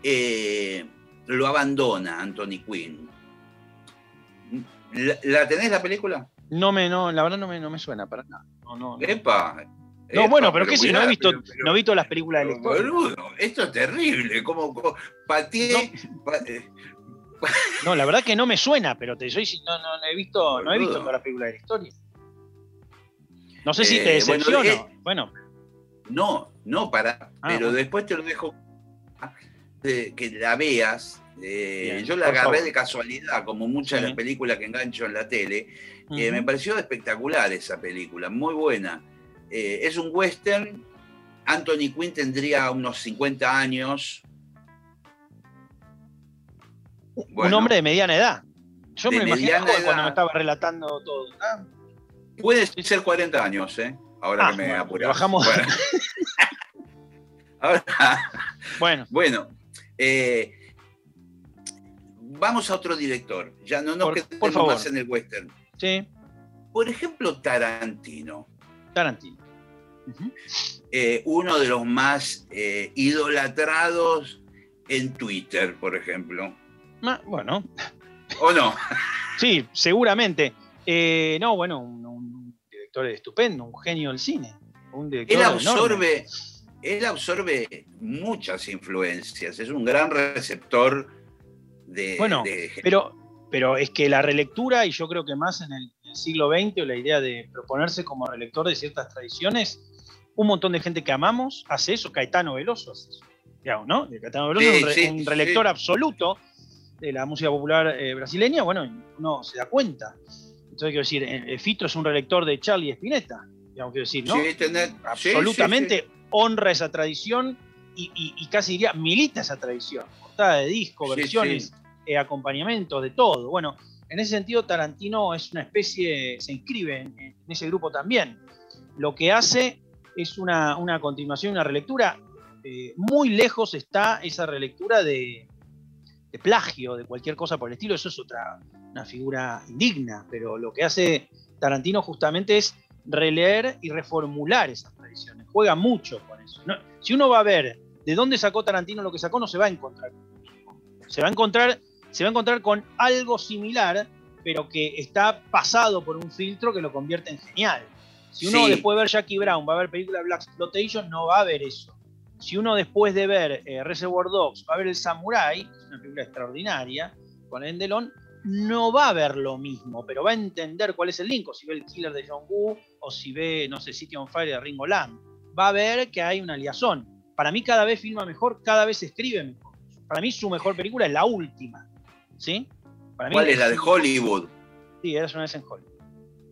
eh, lo abandona Anthony Quinn. ¿La, la tenés la película? No me, no, la verdad no me, no me suena para nada. No, no, no. Epa. No, epa, bueno, pero, qué sé, no he visto, pero- pero- no he visto las películas de la pero, historia. boludo, esto es terrible. Como, como pateé. pa- eh, [LAUGHS] No, la verdad que no me suena, pero te soy si- no, no, no he visto, no he visto todas las películas de la historia. No sé si Eh, te bueno, decepciono. eh, Bueno, No, no, para. Ah, pero bueno. después te lo dejo de- que la veas. Eh, Bien, yo la agarré favor. de casualidad, como muchas de las películas que engancho en la tele. Eh, me pareció espectacular esa película, muy buena. Eh, es un western. Anthony Quinn tendría unos 50 años. un hombre de mediana edad. Yo me lo cuando me estaba relatando todo. Ah, Puede ser 40 años, ¿eh? Ahora Ah, que me bueno, apuras. le bajamos- Bueno. [LAUGHS] Ahora, bueno, bueno, eh, vamos a otro director. Ya no nos Por- quedemos por favor. más en el western. sí, Por ejemplo, Tarantino. Tarantino. Eh, uno de los más eh, idolatrados en Twitter, por ejemplo. Ah, bueno, ¿O no? sí, seguramente. Eh, no, bueno, un, un director estupendo, un genio del cine. Un director Él enorme. absorbe, él absorbe muchas influencias. Es un gran receptor de. Bueno, de- Pero, pero es que la relectura, y yo creo que más en el, siglo XX, o la idea de proponerse como relector de ciertas tradiciones, un montón de gente que amamos hace eso, Caetano Veloso hace eso, digamos, ¿no? Caetano Veloso Sí, es un, re- sí, un sí. relector absoluto de la música popular eh, brasileña, bueno, uno se da cuenta. Entonces, quiero decir, eh, eh, Fito es un relector de Charlie Spinetta, digamos, quiero decir, ¿no? Sí, tener- absolutamente sí, honra esa tradición y, y- y casi diría milita esa tradición. Portada de disco, versiones, eh, acompañamientos, de todo. Bueno, En ese sentido, Tarantino es una especie, se inscribe en, en ese grupo también. Lo que hace es una, una continuación, una relectura. eh, muy lejos está esa relectura de, de plagio, de cualquier cosa por el estilo. Eso es otra, una figura indigna, pero lo que hace Tarantino justamente es releer y reformular esas tradiciones. Juega mucho con eso. No- si uno va a ver de dónde sacó Tarantino lo que sacó, no se va a encontrar. Se va a encontrar, se va a encontrar con algo similar, pero que está pasado por un filtro que lo convierte en genial. Si uno Sí. después de ver Jackie Brown va a ver película de Black Exploitation, no va a ver eso. Si uno después de ver eh, Reservoir Dogs va a ver El Samurai, que es una película extraordinaria, con Endelon, no va a ver lo mismo, pero va a entender cuál es el link, o si ve el killer de John Woo, o si ve, no sé, City on Fire de Ringo Lam. Va a ver que hay una liazón. Para mí cada vez filma mejor, cada vez escribe mejor. Para mí su mejor película es la última. ¿Sí? Para ¿Cuál es la de Hollywood? Sí, era una vez en Hollywood.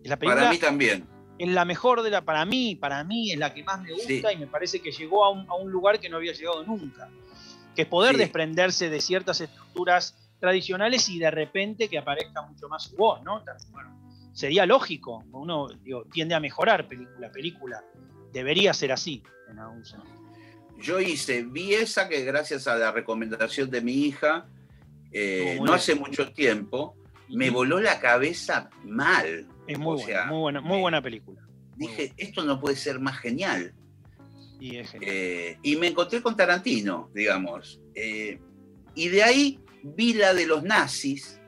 Es la película Para mí también. Es la mejor de la, para mí, para mí es la que más me gusta Sí. y me parece que llegó a un, a un lugar que no había llegado nunca. Que es poder Sí. desprenderse de ciertas estructuras tradicionales y de repente que aparezca mucho más su voz, ¿no? Bueno, sería lógico, uno digo, tiende a mejorar película película. Debería ser así en algún sentido. Yo hice, vi esa que gracias a la recomendación de mi hija, eh, no hace mucho tiempo, me voló la cabeza mal. Es muy O buena, sea, muy buena, muy buena película. Dije, esto no puede ser más genial. Y es genial. Eh, y me encontré con Tarantino, digamos. Eh, y de ahí vi la de los nazis,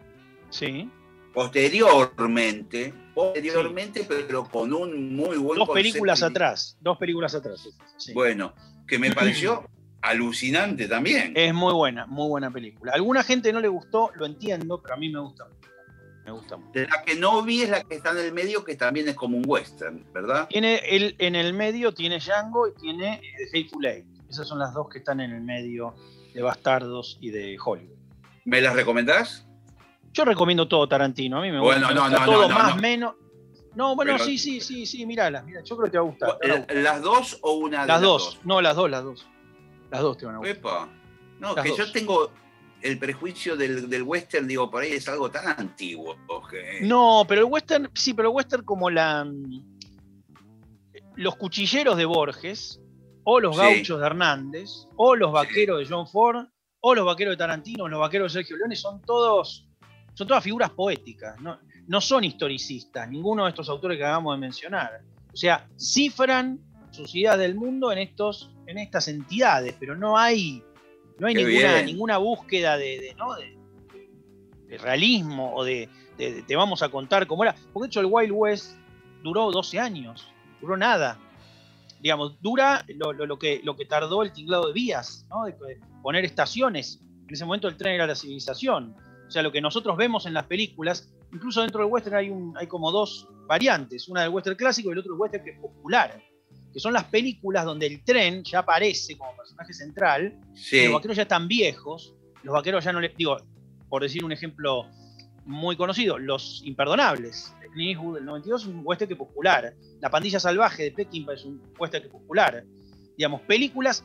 Sí. posteriormente, posteriormente, pero con un muy buen Dos películas atrás. Dos películas atrás. sí. Bueno, que me [CLEARS THROAT] pareció alucinante también. Es muy buena, muy buena película. A alguna gente no le gustó, lo entiendo, pero a mí me gusta mucho. Me gusta mucho. La que no vi es la que está en el medio, que también es como un western, ¿verdad? Tiene el, en el medio tiene Django y tiene eh, The Hateful Eight. Esas son las dos que están en el medio de Bastardos y de Hollywood. ¿Me las recomendás? Yo recomiendo todo Tarantino, a mí me Bueno, gusta. no, no, todo no, más no. menos. No, bueno, Pero- sí, sí, sí, sí, míralas, mira, yo creo que te va a gustar. a. ¿Las dos o una de Las las dos, no, las dos, las dos. Las dos te van a gustar. Epa. No, Las que dos. yo tengo el prejuicio del, del western, digo, por ahí es algo tan antiguo. No, pero el western, sí, pero el western como la. mm, Los cuchilleros de Borges, o los Sí. gauchos de Hernández, o los vaqueros de John Ford, o los vaqueros de Tarantino, o los vaqueros de Sergio Leone, son todos. Son todas figuras poéticas, no, no son historicistas, ninguno de estos autores que acabamos de mencionar. O sea, cifran sus ideas del mundo en, estos, en estas entidades, pero no hay, no hay Qué ninguna, bien. ninguna búsqueda de, de, ¿no? de, de realismo o de, te vamos a contar cómo era. Porque de hecho el Wild West duró 12 años, duró nada. Digamos, dura lo, lo- lo que, lo que tardó el tinglado de vías, ¿no? de, de poner estaciones. En ese momento el tren era la civilización. O sea, lo que nosotros vemos en las películas, incluso dentro del western hay, un, hay como dos variantes, una del western clásico y el otro del western que es popular, que son las películas donde el tren ya aparece como personaje central Sí, los vaqueros ya están viejos, los vaqueros ya no les. Digo, por decir un ejemplo muy conocido, Los Imperdonables de Clint Eastwood del 92 es un western popular. La Pandilla Salvaje de Peckinpah es un western popular. Digamos, películas.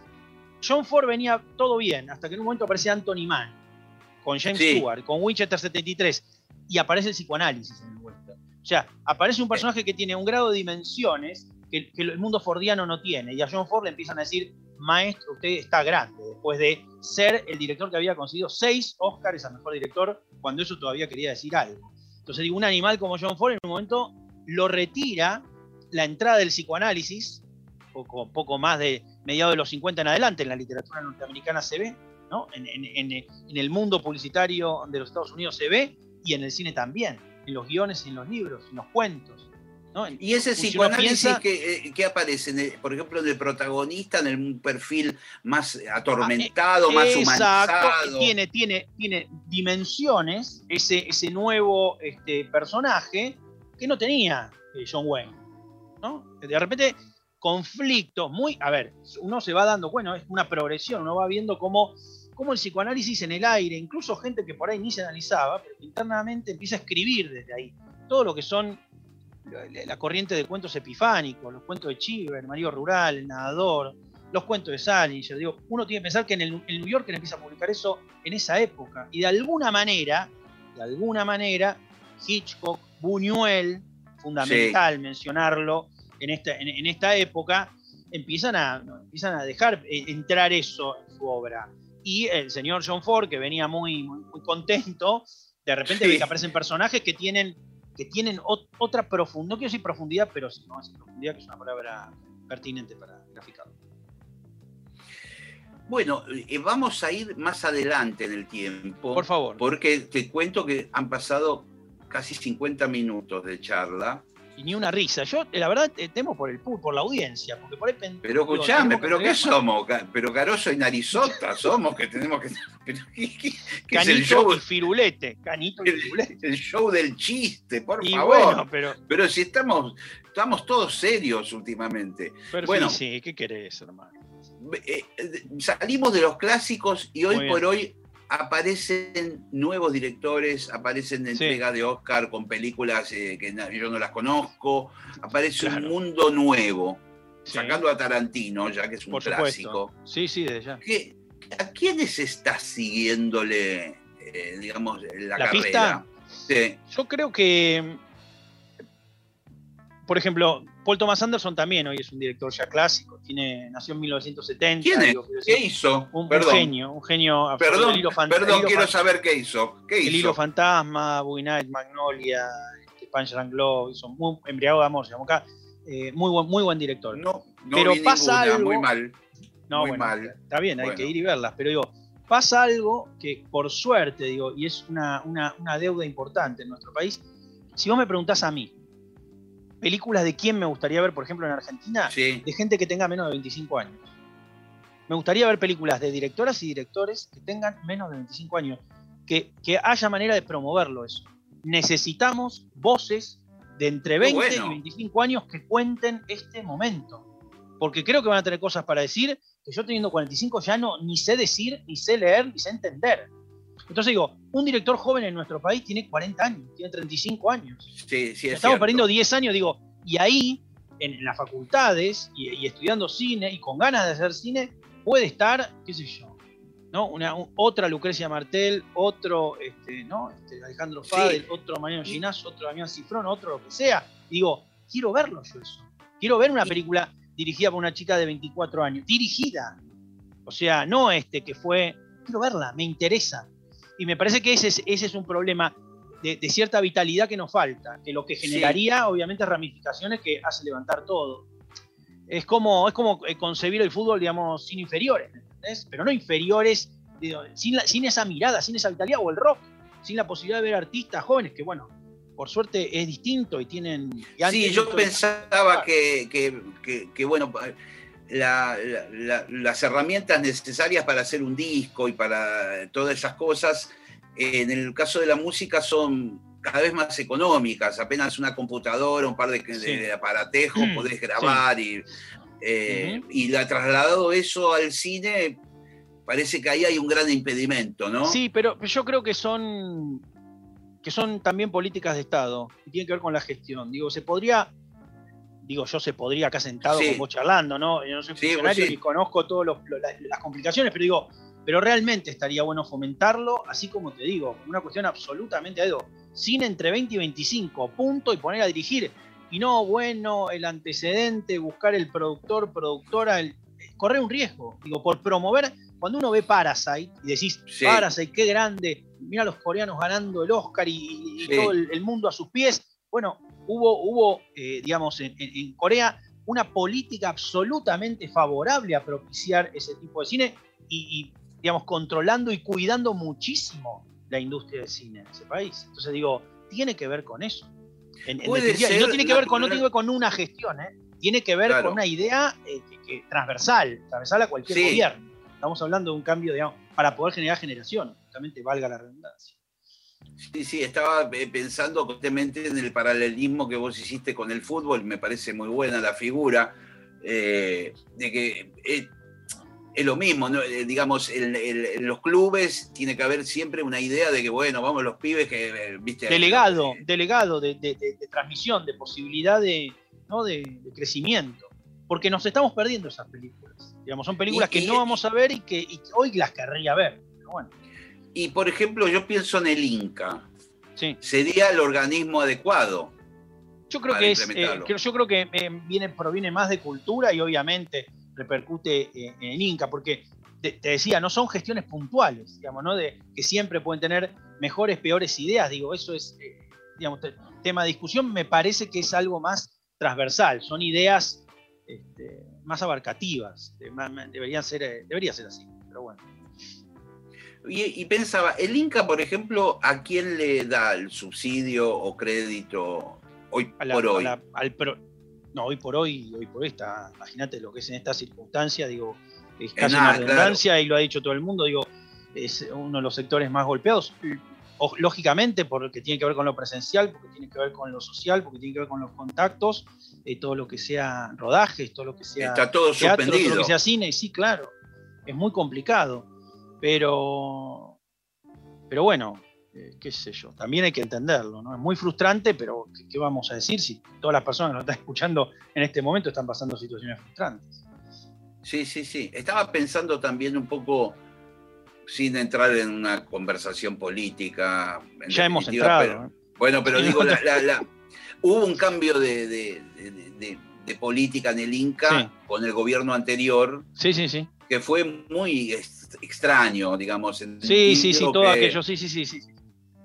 John Ford venía todo bien, hasta que en un momento aparece Anthony Mann, con James Sí. Stewart, con Winchester 73, y aparece el psicoanálisis en el western. O sea, aparece un personaje que tiene un grado de dimensiones que, el mundo fordiano no tiene, y a John Ford le empiezan a decir, maestro, usted está grande, después de ser el director que había conseguido seis Oscars a mejor director, cuando eso todavía quería decir algo. Entonces, digo, un animal como John Ford en un momento lo retira la entrada del psicoanálisis, poco, poco más de mediados de los 50 en adelante, en la literatura norteamericana se ve, ¿no? en- en- en el mundo publicitario de los Estados Unidos se ve, y en el cine también, en los guiones, en los libros, en los cuentos. ¿No? Y ese psicoanálisis piensa- que, eh, que aparece, en el- por ejemplo, en el protagonista, en el- perfil más atormentado, más Exacto, humanizado. tiene, tiene, tiene dimensiones ese, ese nuevo este, personaje que no tenía eh, John Wayne. ¿no? De repente, conflictos muy. A ver, uno se va dando, bueno, es una progresión, uno va viendo cómo, cómo el psicoanálisis en el aire, incluso gente que por ahí ni se analizaba, pero que internamente empieza a escribir desde ahí. Todo lo que son la, corriente de cuentos epifánicos, los cuentos de Chiver, el marido rural, el nadador, los cuentos de Salinger. Digo, uno tiene que pensar que en el, el New Yorker empieza a publicar eso en esa época. Y de alguna manera, de alguna manera, Hitchcock, Buñuel, fundamental mencionarlo en esta, en, en esta época, empiezan a, empiezan a dejar eh, entrar eso en su obra. Y el señor John Ford, que venía muy, muy, muy contento, de repente Sí. ve que aparecen personajes que tienen, que tienen ot- otra profundidad, no quiero decir profundidad, pero sí, no es profundidad, que es una palabra pertinente para graficarlo. Bueno, eh, vamos a ir más adelante en el tiempo. Por favor. Porque te cuento que han pasado casi 50 minutos de charla. Y ni una risa. Yo, la verdad, temo por el por la audiencia, porque por ahí pen- Pero escuchame, ¿pero qué somos? Pero Caroso y Narizota somos que tenemos que... [LAUGHS] ¿Qué, qué- qué es el Canito show, y firulete. Canito y firulete. el show del chiste, por Y favor? bueno, pero, Pero si estamos, estamos todos serios últimamente. pero Bueno. sí, sí, ¿qué querés, hermano? Eh, eh, salimos de los clásicos y hoy por hoy aparecen nuevos directores, aparecen Sí. entregas de Oscar con películas eh, que yo no las conozco, aparece Claro. un mundo nuevo, Sí, sacando a Tarantino, ya que es un por clásico. Sí, sí, desde ya. ¿Qué- ¿A quiénes estás siguiéndole, eh, digamos, la, ¿La carrera? pista? Sí. Yo creo que, por ejemplo, Paul Thomas Anderson también hoy es un director ya clásico. Tiene, nació en 1970. ¿Quién es? digo, ¿Qué hizo? Un, un genio, un genio absoluto. perdón, El hilo perdón, el hilo quiero saber qué hizo. ¿Qué El hizo? hilo fantasma, Boogie Night, Magnolia, este, Punch and hizo muy embriagado de amor, se llamó acá. Eh, muy, buen, muy buen director. No, no Pero vi pasa ninguna, algo- muy mal. No, Muy bueno, mal. está bien, hay Bueno. que ir y verlas, pero digo, pasa algo que por suerte, digo, y es una, una- una deuda importante en nuestro país. Si vos me preguntás a mí, películas de quién me gustaría ver, por ejemplo, en Argentina, Sí. de gente que tenga menos de 25 años. Me gustaría ver películas de directoras y directores que tengan menos de 25 años, que, que haya manera de promoverlo eso. Necesitamos voces de entre 20 bueno. y 25 años que cuenten este momento. Porque creo que van a tener cosas para decir que yo teniendo 45 ya no ni sé decir, ni sé leer, ni sé entender. Entonces digo, un director joven en nuestro país tiene 40 años, tiene 35 años. Sí, sí, es Estamos cierto. perdiendo 10 años, digo, y ahí, en, en las facultades y, y estudiando cine y con ganas de hacer cine, puede estar, qué sé yo, ¿no? Una, un- otra Lucrecia Martel, otro este, ¿no? Este, Alejandro Sí. Fadel, otro Mariano Ginás, otro Damián Cifrón, otro lo que sea. Digo, quiero verlo yo eso. Quiero ver una película dirigida por una chica de 24 años. Dirigida. O sea, no este que fue. Quiero verla, me interesa. Y me parece que ese es, ese es un problema de, de cierta vitalidad que nos falta, que lo que Sí. generaría, obviamente, ramificaciones que hace levantar todo. Es como, es como eh, concebir el fútbol, digamos, sin inferiores, ¿me ¿entendés? Pero no inferiores, digo, sin, la- sin esa mirada, sin esa vitalidad, o el rock, sin la posibilidad de ver artistas jóvenes que, bueno, por suerte es distinto y tienen. y Sí, yo pensaba que, que- que- que, bueno, la- la- la- las herramientas necesarias para hacer un disco y para todas esas cosas, en el caso de la música son cada vez más económicas, apenas una computadora, un par de, de- Sí. de aparatejos, Mm, podés grabar y, eh, y la trasladado eso al cine, parece que ahí hay un gran impedimento, ¿no? Sí, pero yo creo que son que son también políticas de Estado y tienen que ver con la gestión. Digo, se podría, digo, yo se podría acá sentado Sí. con vos charlando, ¿no? Yo no soy Sí, funcionario sí. ni conozco todas las complicaciones, pero digo, pero realmente estaría bueno fomentarlo, así como te digo, una cuestión absolutamente, digo, cine entre 20 y 25, punto, y poner a dirigir. Y no, bueno, el antecedente, buscar el productor, productora, el, correr un riesgo. Digo, por promover, cuando uno ve Parasite y decís, Sí. Parasite, qué grande, mira a los coreanos ganando el Oscar y, y Sí. todo el, el mundo a sus pies. Bueno, hubo, hubo eh, digamos, en, Corea una política absolutamente favorable a propiciar ese tipo de cine y, y, digamos, controlando y cuidando muchísimo la industria del cine en ese país. Entonces digo, tiene que ver con eso. En- en Puede definitiva, y no tiene que ver con, no tiene que ver con una gestión, ¿eh? tiene que ver Claro. con una idea eh, que- que- transversal, transversal a cualquier Sí. gobierno. Estamos hablando de un cambio, digamos, para poder generar generación, justamente valga la redundancia. Sí, sí, estaba eh, pensando constantemente en el paralelismo que vos hiciste con el fútbol, me parece muy buena la figura, eh, de que eh, es lo mismo, ¿no? Digamos, en, en- en los clubes tiene que haber siempre una idea de que, bueno, vamos los pibes que, viste... Delegado, eh, delegado de, de- de- de transmisión, de posibilidad de, ¿no? de, de crecimiento. Porque nos estamos perdiendo esas películas. Digamos, son películas Y- que y- no vamos a ver y que, y que hoy las querría ver. Pero bueno, Y, por ejemplo, yo pienso en el Inca. Sí. sería el organismo adecuado. Yo creo que es, eh, yo creo que eh, viene, proviene más de cultura y obviamente repercute eh, en Inca, porque te, te decía, no son gestiones puntuales, digamos, ¿no? De que siempre pueden tener mejores, peores ideas. Digo, eso es, eh, digamos, te- tema de discusión. Me parece que es algo más transversal. Son ideas este, más abarcativas. deberían ser, eh, debería ser así. Pero bueno. Y, y pensaba, el Inca, por ejemplo, ¿a quién le da el subsidio o crédito hoy la- por hoy? la- al pro- no, hoy por hoy, hoy por hoy está, imagínate lo que es en esta circunstancia, digo, es casi nada, una redundancia y lo ha dicho todo el mundo, digo, es uno de los sectores más golpeados, o- lógicamente porque tiene que ver con lo presencial, porque tiene que ver con lo social, porque tiene que ver con los contactos, eh, todo lo que sea rodajes, todo lo que sea Está todo teatro, todo suspendido. lo que sea cine, sí, claro, es muy complicado, pero, pero bueno, eh, qué sé yo, también hay que entenderlo, ¿no? Es muy frustrante, pero ¿qué, qué vamos a decir si todas las personas que nos están [LAUGHS] escuchando en este momento están pasando situaciones frustrantes? Sí, sí, sí. Estaba pensando también un poco, sin entrar en una conversación política. en Ya hemos entrado. pero- ¿eh? bueno, pero digo, la- la- la- hubo un cambio de, de- de- política en el Inca Sí. con el gobierno anterior Sí, sí, sí. que fue muy extraño, digamos. en Sí, sí, sí, todo que- aquello, sí, sí, sí, sí.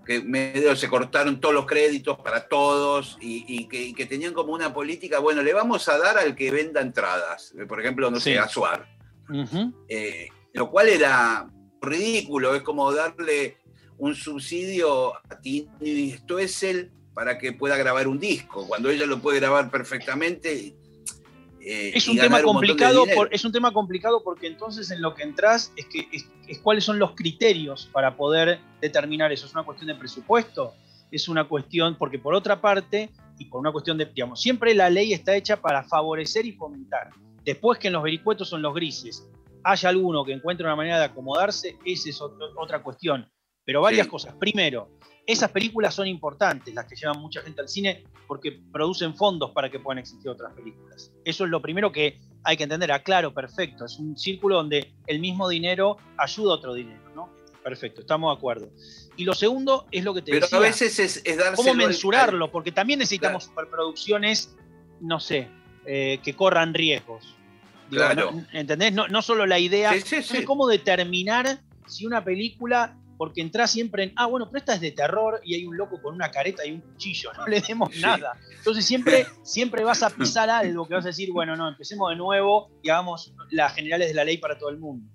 que medio se cortaron todos los créditos para todos y, y que, y que tenían como una política, bueno, le vamos a dar al que venda entradas, por ejemplo, no Sí. sé, a Suar. Eh, lo cual era ridículo, es como darle un subsidio a Tini Stoessel para que pueda grabar un disco, cuando ella lo puede grabar perfectamente. Eh, Es un tema complicado, por- es un tema complicado porque entonces en lo que entras es que es, es cuáles son los criterios para poder determinar eso. Es una cuestión de presupuesto, es una cuestión, porque por otra parte, y por una cuestión de, digamos, siempre la ley está hecha para favorecer y fomentar. Después que en los vericuetos son los grises, haya alguno que encuentre una manera de acomodarse, esa es otro- otra cuestión. Pero varias Sí. cosas. Primero, esas películas son importantes, las que llevan mucha gente al cine, porque producen fondos para que puedan existir otras películas. Eso es lo primero que hay que entender. Aclaro, perfecto. Es un círculo donde el mismo dinero ayuda a otro dinero, ¿no? Perfecto, estamos de acuerdo. Y lo segundo es lo que te Pero decía. a veces es, es ¿Cómo al- mensurarlo? Porque también necesitamos superproducciones, no sé, eh, que corran riesgos. Digo, Claro. ¿no? ¿Entendés? No, no solo la idea. Sí, sí, sí. es cómo determinar si una película, porque entras siempre en, ah, bueno, pero esta es de terror y hay un loco con una careta y un cuchillo, no le demos Sí. nada. Entonces siempre, siempre vas a pisar algo que vas a decir, bueno, no, empecemos de nuevo y hagamos las generales de la ley para todo el mundo.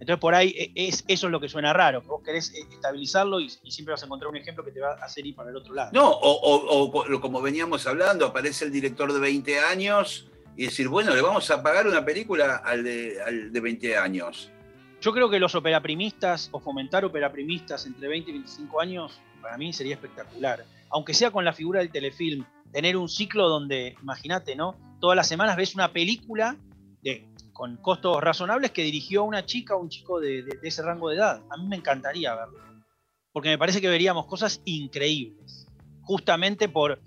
Entonces por ahí eh, es, eso es lo que suena raro, que vos querés eh, estabilizarlo y, y siempre vas a encontrar un ejemplo que te va a hacer ir para el otro lado. No, o, o- o co- como veníamos hablando, aparece el director de 20 años y decir, bueno, le vamos a pagar una película al de, al de 20 años. Yo creo que los operaprimistas o fomentar operaprimistas entre 20 y 25 años, para mí sería espectacular. Aunque sea con la figura del telefilm, tener un ciclo donde, imagínate, ¿no? Todas las semanas ves una película de, con costos razonables que dirigió una chica o un chico de, de- de ese rango de edad. A mí me encantaría verlo. Porque me parece que veríamos cosas increíbles. Justamente por,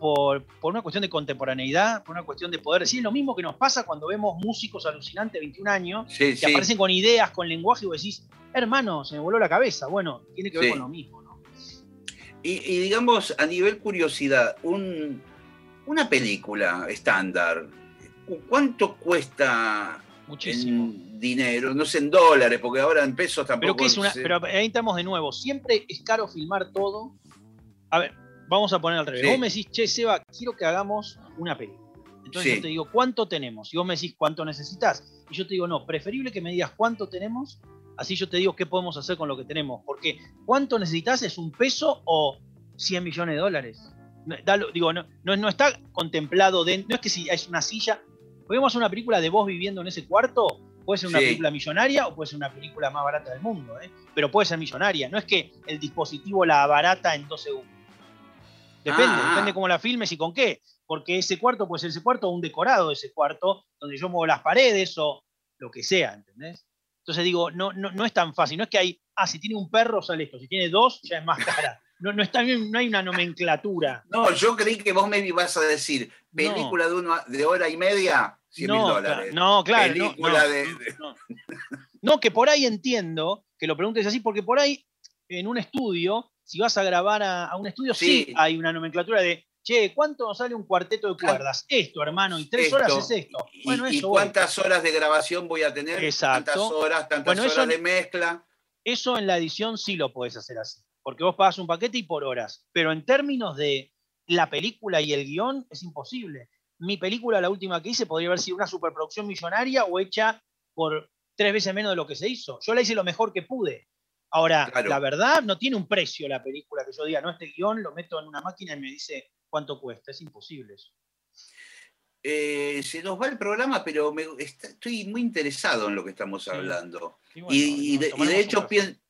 por, por una cuestión de contemporaneidad, por una cuestión de poder. Sí, es lo mismo que nos pasa cuando vemos músicos alucinantes de 21 años Sí, que sí. aparecen con ideas, con lenguaje, y vos decís, hermano, se me voló la cabeza. Bueno, tiene que ver con lo mismo, ¿no? Y, y digamos, a nivel curiosidad, un- una película estándar, ¿cu- ¿cuánto cuesta Muchísimo. en dinero? No sé, en dólares, porque ahora en pesos tampoco. Pero, ¿qué es una, pero ahí estamos de nuevo. Siempre es caro filmar todo. A ver, vamos a poner al revés. Sí. Vos me decís, che, Seba, quiero que hagamos una película. Entonces Sí. yo te digo, ¿cuánto tenemos? Y vos me decís, ¿cuánto necesitas? Y yo te digo, no, preferible que me digas cuánto tenemos, así yo te digo qué podemos hacer con lo que tenemos. Porque ¿cuánto necesitas? ¿Es un peso o 100 millones de dólares? Dalo- digo, no, no, no está contemplado, de, no es que si es una silla. Podemos hacer una película de vos viviendo en ese cuarto, puede ser una Sí. película millonaria o puede ser una película más barata del mundo, ¿eh? pero puede ser millonaria. No es que el dispositivo la abarata en dos segundos. Depende, Ah. depende cómo la filmes y con qué. Porque ese cuarto puede ser ese cuarto o un decorado de ese cuarto, donde yo muevo las paredes o lo que sea, ¿entendés? Entonces digo, no, no, no es tan fácil. No es que hay, ah, si tiene un perro sale esto, si tiene dos ya es más cara. No, no, está bien, no hay una nomenclatura. No, yo creí que vos me ibas a decir, película de, uno, de hora y media, 100 mil No, dólares. no, claro. Película de- de-. No, que por ahí entiendo que lo preguntes así, porque por ahí en un estudio si vas a grabar a, a un estudio, sí. Sí. hay una nomenclatura de, che, ¿cuánto nos sale un cuarteto de cuerdas? Esto, hermano, y tres horas es esto. ¿Y, Bueno, y eso voy. cuántas horas de grabación voy a tener? Exacto. ¿Tantas horas? ¿Tantas Bueno, horas eso- de mezcla? Eso en la edición sí lo podés hacer así, porque vos pagas un paquete y por horas, pero en términos de la película y el guion es imposible. Mi película, la última que hice, podría haber sido una superproducción millonaria o hecha por tres veces menos de lo que se hizo. Yo la hice lo mejor que pude. Ahora, Claro. la verdad, no tiene un precio la película que yo diga, no, este guion lo meto en una máquina y me dice cuánto cuesta. Es imposible eso. Eh, se nos va el programa, pero me- está- estoy muy interesado en lo que estamos Sí. hablando. Y, bueno, de, y hecho pien-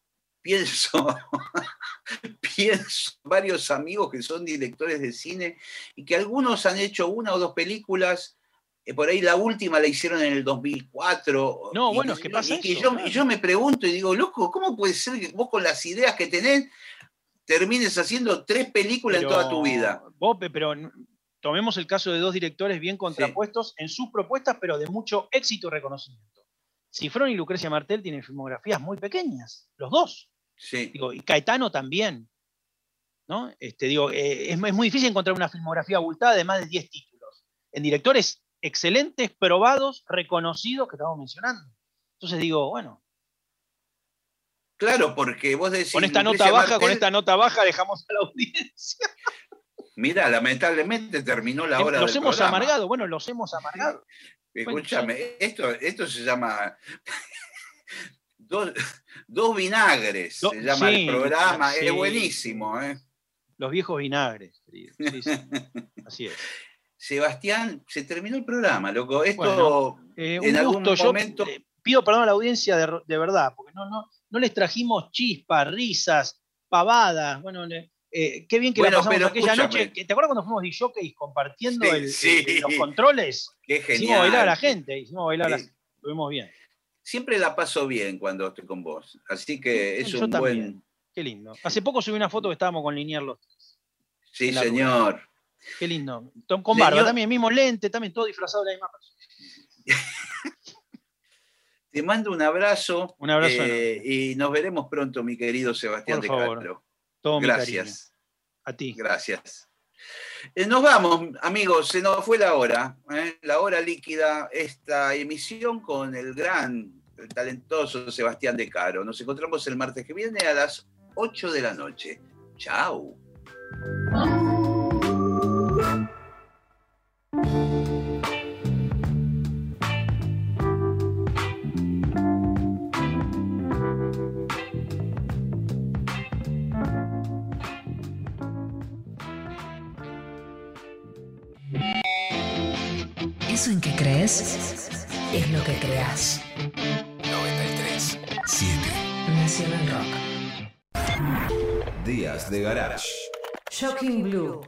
pienso, [LAUGHS] pienso en varios amigos que son directores de cine y que algunos han hecho una o dos películas. Eh, por ahí la última la hicieron en el 2004. No, y- bueno, es que pasa y, eso, yo, claro. y yo me pregunto y digo, loco, ¿cómo puede ser que vos con las ideas que tenés termines haciendo tres películas en toda tu vida? vos, pe- pero tomemos el caso de dos directores bien contrapuestos en sus propuestas, pero de mucho éxito y reconocimiento. Cifrón y Lucrecia Martel tienen filmografías muy pequeñas, los dos. Sí. Digo, y Caetano también. ¿no? Este, digo, eh, es, es muy difícil encontrar una filmografía abultada de más de 10 títulos. En directores excelentes, probados, reconocidos que estamos mencionando. Entonces digo, bueno, Claro, porque vos decís. con esta Lucrecia nota baja, con esta nota baja dejamos a la audiencia. Mira, lamentablemente terminó la hora los del hemos programa. amargado, bueno, los hemos amargado. Escúchame, esto, esto se llama dos, dos vinagres, Do- se llama sí, el programa, sí. es buenísimo. ¿eh? Los viejos vinagres, querido. Sí. [LAUGHS] Así es. Sebastián, se terminó el programa, loco. Esto Bueno, Eh, en algún gusto. Yo momento. eh, pido perdón a la audiencia de, de verdad, porque no, no, no les trajimos chispas, risas, pavadas. Bueno, eh, qué bien que Bueno, la pasamos pero aquella escúchame. noche. ¿Te acuerdas cuando fuimos DJs compartiendo Sí, el- sí. el- los controles? Qué Hicimos genial. bailar a la gente, hicimos bailar a la Sí. Lo vimos bien. Siempre la paso bien cuando estoy con vos. Así que es Yo un también. buen. Qué lindo. Hace poco subí una foto que estábamos con Linier los tres. Sí, señor. Qué lindo. Tom- Con barba también, mismo lente, también todo disfrazado de la misma persona. [LAUGHS] Te mando un abrazo. Un abrazo eh, y nos veremos pronto, mi querido Sebastián Por de favor. Castro. Todo mi Gracias. A ti. Gracias. Eh, nos vamos, amigos, se nos fue la hora, ¿eh? la hora líquida, esta emisión con el gran, el talentoso Sebastián de Caro. Nos encontramos el martes que viene a las 8 de la noche. Chao. De Garage. Shocking Blue.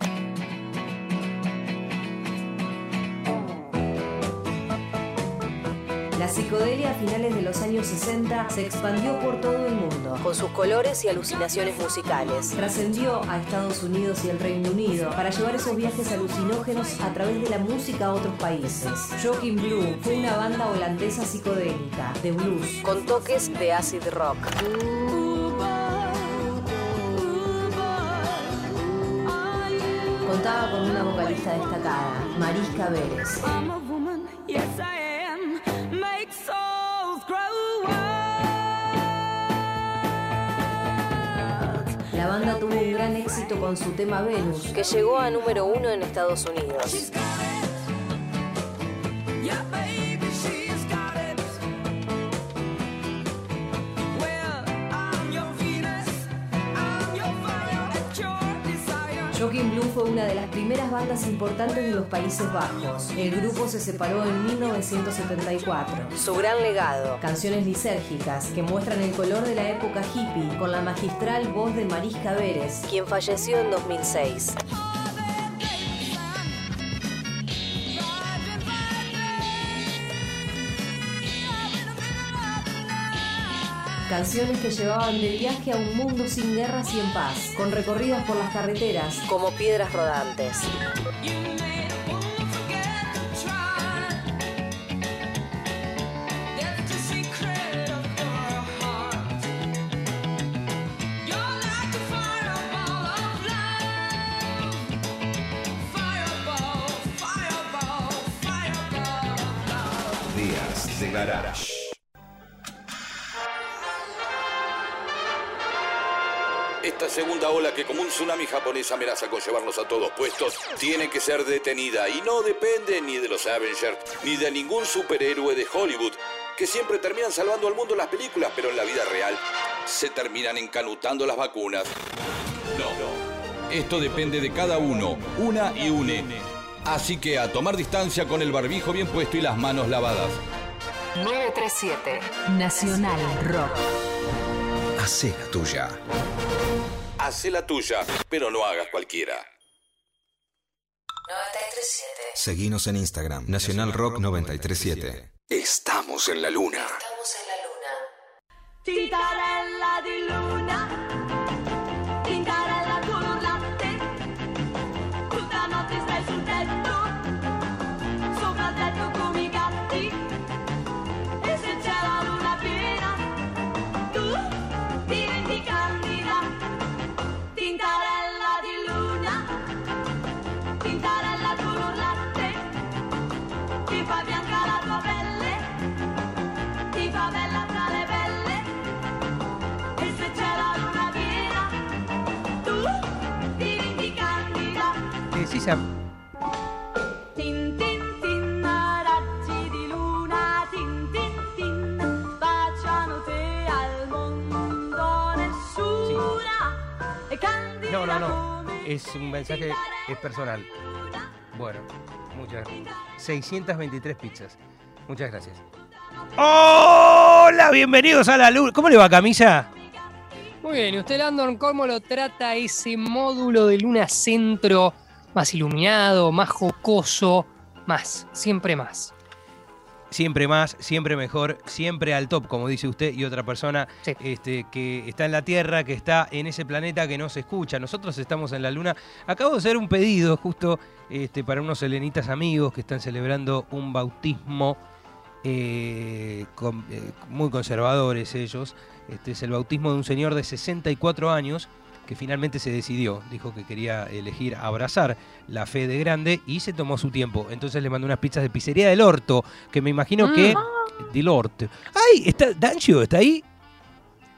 La psicodelia a finales de los años 60 se expandió por todo el mundo. Con sus colores y alucinaciones musicales. Trascendió a Estados Unidos y el Reino Unido para llevar esos viajes alucinógenos a través de la música a otros países. Shocking Blue fue una banda holandesa psicodélica, de blues, con toques de acid rock. Contaba con una vocalista destacada, Marisca Vélez. La banda tuvo un gran éxito con su tema Venus, que llegó a número uno en Estados Unidos. Shocking Blue fue una de las primeras bandas importantes de los Países Bajos. El grupo se separó en 1974. Su gran legado, canciones lisérgicas que muestran el color de la época hippie con la magistral voz de Marisca Vélez, quien falleció en 2006. Canciones que llevaban de viaje a un mundo sin guerras y en paz, con recorridas por las carreteras como piedras rodantes. Que como un tsunami japonés amenaza con llevarnos a todos puestos, tiene que ser detenida y no depende ni de los Avengers ni de ningún superhéroe de Hollywood, que siempre terminan salvando al mundo en las películas, pero en la vida real se terminan encanutando las vacunas. No, no. Esto depende de cada uno, una y une. Así que a tomar distancia con el barbijo bien puesto y las manos lavadas. 937 Nacional Rock. Hacé la tuya. Hacé la tuya, pero no hagas cualquiera. 937 Seguinos en Instagram, Nacional Rock 937. Estamos en la luna. Estamos en la luna. Tintarella di luna, candida No, no, no. Es un mensaje es personal. Bueno, muchas 623 pizzas. Muchas gracias. Hola, bienvenidos a la luna. ¿Cómo le va, camisa? Muy bien, ¿y usted, Landon, cómo lo trata ese módulo de Luna Centro más iluminado, más jocoso, más, siempre más? Siempre más, siempre mejor, siempre al top, como dice usted y otra persona este, que está en la Tierra, que está en ese planeta que no se escucha. Nosotros estamos en la Luna. Acabo de hacer un pedido justo este, para unos helenitas amigos que están celebrando un bautismo eh, con- eh, muy conservadores ellos. Este es el bautismo de un señor de 64 años que finalmente se decidió, dijo que quería elegir abrazar la fe de grande y se tomó su tiempo. Entonces le mandó unas pizzas de pizzería del Orto, que me imagino que... Del Orto. ¡Ay! Está, Dancio, ¿está ahí?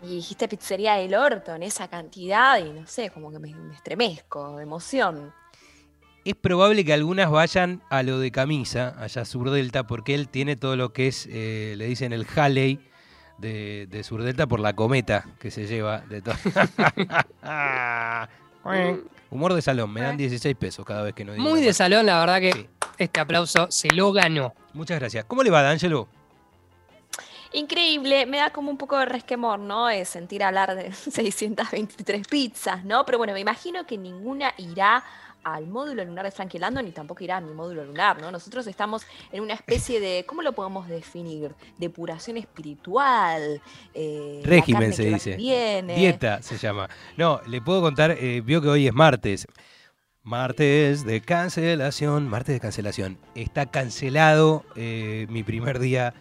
Y dijiste pizzería del orto en esa cantidad y no sé, como que me, me estremezco de emoción. Es probable que algunas vayan a lo de camisa, allá a Surdelta, porque él tiene todo lo que es, eh, le dicen el Halley de, de Surdelta por la cometa que se lleva de todo. [LAUGHS] Humor de salón, me dan 16 pesos cada vez que no digo. Muy de salón, la verdad que este aplauso se lo ganó. Muchas gracias. ¿Cómo le va, D'Angelo? Increíble, me da como un poco de resquemor, ¿no? Eh, sentir hablar de [LAUGHS] 623 pizzas, ¿no? Pero bueno, me imagino que ninguna irá al módulo lunar de Frankie Landon ni tampoco irá a mi módulo lunar, ¿no? Nosotros estamos en una especie de, ¿cómo lo podemos definir? Depuración espiritual. eh, Régimen se y dice. viene. Dieta se llama. No, le puedo contar, eh, vio que hoy es martes. Martes de cancelación, martes de cancelación. Está cancelado eh, mi primer día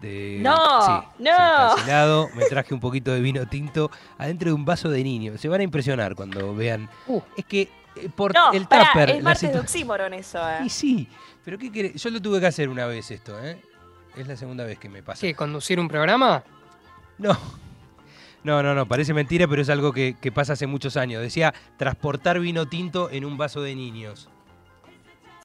de... No, Sí, no. cancelado. Me traje un poquito de vino tinto adentro de un vaso de niño. Se van a impresionar cuando vean. Es que por No, el pará, tupper. es martes de oxímoron eso, ¿eh? Y sí, pero ¿qué querés? Yo lo tuve que hacer una vez esto, ¿eh? Es la segunda vez que me pasa. ¿Qué, conducir un programa? No. [LAUGHS] No, no, no, parece mentira, pero es algo que, que pasa hace muchos años. Decía transportar vino tinto en un vaso de niños.